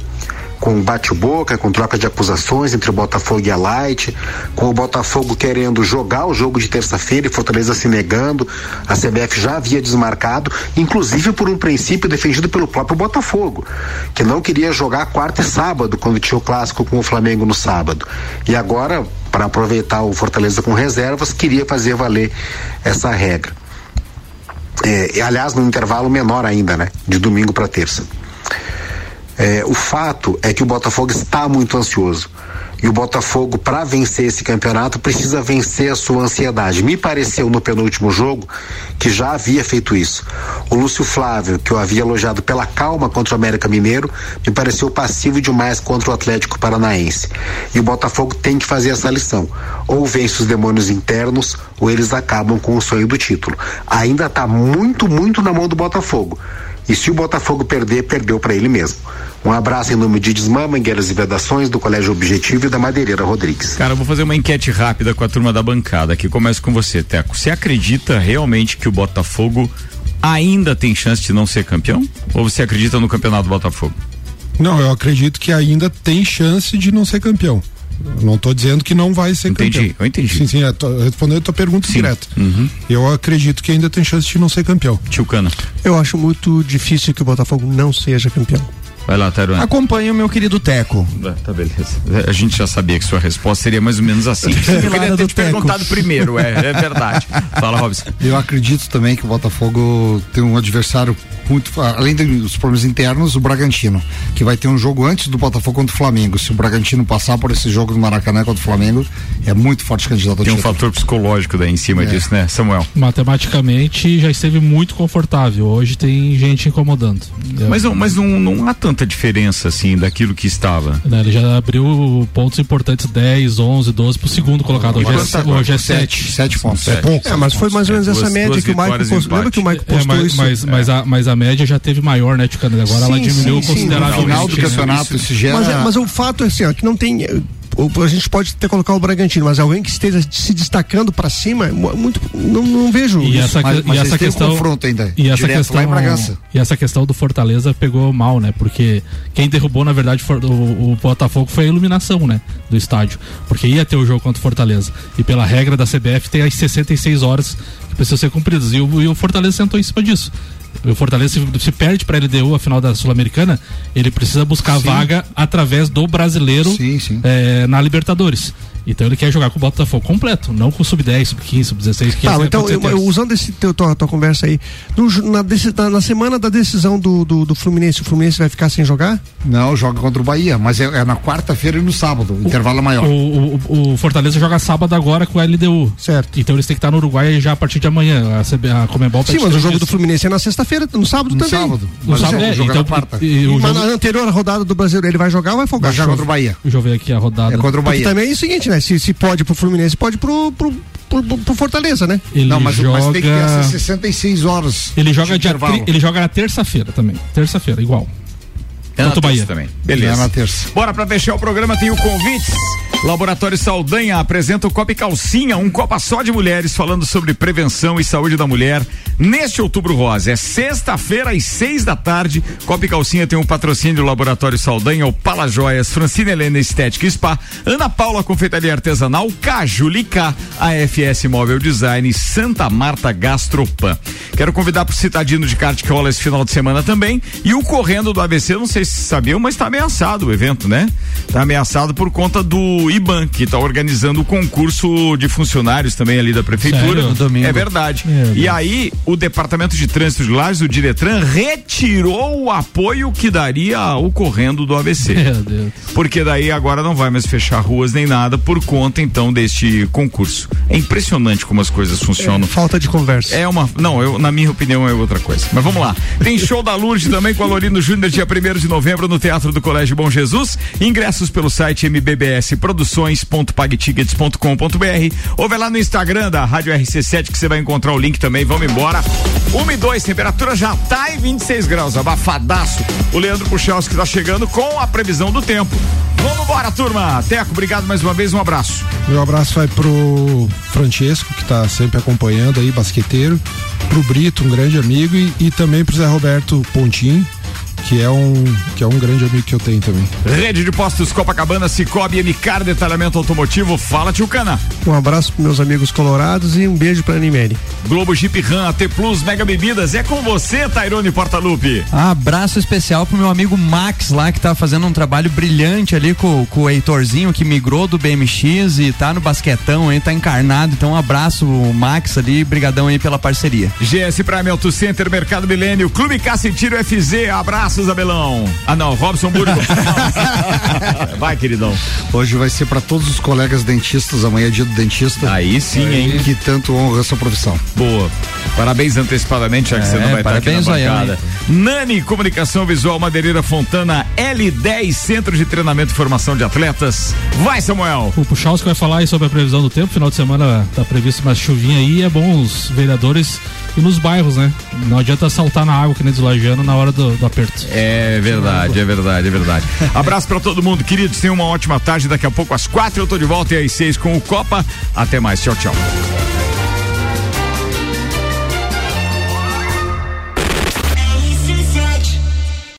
Com bate-boca, com troca de acusações entre o Botafogo e a Light, com o Botafogo querendo jogar o jogo de terça-feira e Fortaleza se negando, a CBF já havia desmarcado, inclusive por um princípio defendido pelo próprio Botafogo, que não queria jogar quarta e sábado, quando tinha o clássico com o Flamengo no sábado. E agora, para aproveitar o Fortaleza com reservas, queria fazer valer essa regra. É, aliás, num intervalo menor ainda, né? De domingo para terça. É, o fato é que o Botafogo está muito ansioso. E o Botafogo, para vencer esse campeonato, precisa vencer a sua ansiedade. Me pareceu no penúltimo jogo que já havia feito isso. O Lúcio Flávio, que eu havia elogiado pela calma contra o América Mineiro, me pareceu passivo demais contra o Atlético Paranaense. E o Botafogo tem que fazer essa lição. Ou vence os demônios internos, ou eles acabam com o sonho do título. Ainda está muito, muito na mão do Botafogo. E se o Botafogo perder, perdeu para ele mesmo. Um abraço em nome de Desmã, Mangueiras e Vedações, do Colégio Objetivo e da Madeireira Rodrigues. Cara, eu vou fazer uma enquete rápida com a turma da bancada aqui. Começo com você, Teco. Você acredita realmente que o Botafogo ainda tem chance de não ser campeão? Ou você acredita no campeonato do Botafogo? Não, eu acredito que ainda tem chance de não ser campeão. Eu não estou dizendo que não vai ser Entendi, campeão. eu entendi. Sim, sim, eu tô respondendo a tua pergunta Sim. direta. Uhum. Eu acredito que ainda tem chance de não ser campeão. Tio Cana. Eu acho muito difícil que o Botafogo não seja campeão. Vai lá, Tairone. Acompanhe o meu querido Teco. É, tá beleza. A gente já sabia que sua resposta seria mais ou menos assim. Eu queria ter te perguntado primeiro, é, é verdade. Fala, Robson. Eu acredito também que o Botafogo tem um adversário muito, além dos problemas internos, o Bragantino, que vai ter um jogo antes do Botafogo contra o Flamengo. Se o Bragantino passar por esse jogo do Maracanã contra o Flamengo, é muito forte candidato Tem um fator psicológico daí em cima é. disso, né, Samuel? Matematicamente já esteve muito confortável. Hoje tem gente incomodando. Mas, não, mas não, não há tanta diferença assim daquilo que estava. Não, ele já abriu pontos importantes 10, 11, 12 pro segundo colocado. Hoje, é, tá, hoje é 7. 7 pontos. É, pouco. É, mas foi mais ou menos essa duas, média duas que o Mike postou. Lembra que o Mike postou é, mas, isso? Mas, mas, a, mas a média já teve maior, né, Ticano? Agora sim, ela diminuiu sim, consideravelmente. No final do campeonato, isso gera... Mas, mas o fato é assim, ó, que não tem a gente pode até colocar o Bragantino, mas alguém que esteja se destacando para cima, muito não, não vejo. E isso. essa, mas, mas e essa questão, um confronto ainda. E essa questão, e essa questão do Fortaleza pegou mal, né? Porque quem derrubou na verdade o, o, Botafogo foi a iluminação, né, do estádio, porque ia ter o jogo contra o Fortaleza. E pela regra da CBF tem as 66 horas que precisam ser cumpridas. E o, e o Fortaleza sentou em cima disso o Fortaleza se, se perde para a LDU a final da Sul-Americana, ele precisa buscar sim. vaga através do brasileiro sim, sim. É, na Libertadores. Então ele quer jogar com o Botafogo completo, não com sub-10, sub-15, sub-16. Tá, então eu, eu, usando esse teu, tua, tua conversa aí, no, na, na, na, semana da decisão do, do, do, Fluminense, o Fluminense vai ficar sem jogar? Não, joga contra o Bahia, mas é, é na quarta-feira e no sábado, o, intervalo é maior. O, o, o, Fortaleza joga sábado agora com a LDU. Certo. Então eles têm que estar no Uruguai já a partir de amanhã. A, CB, a Comembol Sim, mas o jogo do Fluminense é na sexta-feira, no sábado no também. Sábado. No sábado, é, então, na quarta. E, e, mas jogo... na anterior rodada do Brasileiro, ele vai jogar ou vai folgar? Vai jogar contra o Bahia. Deixa eu ver aqui a rodada. É contra o Bahia. Porque também é o seguinte, né? Se, se pode pro Fluminense, pode pro, pro, pro, pro Fortaleza, né? Ele não, mas, joga... mas tem que ter essas 66 horas. Ele joga, dia, ele joga na terça-feira também. Terça-feira, igual. É Contra o Bahia também. Beleza. É na terça. Bora pra fechar o programa, tem o convite. Laboratório Saldanha apresenta o Copa e Calcinha, um Copa só de mulheres, falando sobre prevenção e saúde da mulher. Neste outubro rosa, é sexta-feira às seis da tarde. Copa e Calcinha tem um patrocínio do Laboratório Saldanha, o Pala Joias, Francine Helena Estética Spa, Ana Paula Confeitaria Artesanal, Cajulica, AFS Móvel Design, Santa Marta Gastropan. Quero convidar para o Citadino de Kart que rola esse final de semana também. E o Correndo do ABC, não sei se sabiam, mas está ameaçado o evento, né? Está ameaçado por conta do IBAN, que está organizando o concurso de funcionários também ali da prefeitura. Sério? É verdade. É, e aí, o Departamento de Trânsito de Lages, o Diretran, retirou o apoio que daria ao correndo do ABC. Meu Deus. Porque daí agora não vai mais fechar ruas nem nada por conta então deste concurso. É impressionante como as coisas funcionam. É, falta de conversa. É uma. Não, eu, na minha opinião é outra coisa. Mas vamos lá. Tem show da Lourdes também com a Lorino Júnior, dia 1 de novembro, no Teatro do Colégio Bom Jesus. Ingressos pelo site MBBS Produções produções.pagtickets.com.br ou vai lá no Instagram da Rádio RC7 que você vai encontrar o link também. Vamos embora. 1 e 2, temperatura já tá em 26 graus, abafadaço. O Leandro Puchalski está chegando com a previsão do tempo. Vamos embora, turma. Teco, obrigado mais uma vez, um abraço. Meu abraço vai pro Francesco, que está sempre acompanhando aí, basqueteiro, pro Brito, um grande amigo, e, e também pro Zé Roberto Pontinho que é um que é um grande amigo que eu tenho também. Rede de Postos Copacabana, Cicobi, MCAR, Detalhamento Automotivo, fala Tio Cana. Um abraço para meus amigos colorados e um beijo para Animeri. Globo Jeep Ram, AT Plus, Mega Bebidas, é com você, Tairone Portalupe. Abraço especial pro meu amigo Max lá, que tá fazendo um trabalho brilhante ali com, com o Heitorzinho, que migrou do BMX e tá no basquetão aí, tá encarnado, então um abraço Max ali, brigadão aí pela parceria. GS Prime Auto Center, Mercado Milênio, Clube Cacetiro FZ, abraço abraços, Abelão. Ah, não, Robson Burgo. vai, queridão. Hoje vai ser para todos os colegas dentistas, amanhã é dia do dentista. Aí sim, hein? Que tanto honra essa profissão. Boa. Parabéns antecipadamente, já que é, você não vai estar aqui na bancada. Nani Comunicação Visual Madeireira Fontana L10 Centro de Treinamento e Formação de Atletas. Vai, Samuel. O Puchalski vai falar aí sobre a previsão do tempo. Final de semana tá previsto uma chuvinha aí. É bom os vereadores e nos bairros, né? Não adianta saltar na água que nem deslajando na hora do, do aperto. É verdade, é verdade, é verdade. Abraço para todo mundo, queridos. Tenham uma ótima tarde. Daqui a pouco às quatro eu tô de volta e às seis com o Copa. Até mais. Tchau, tchau.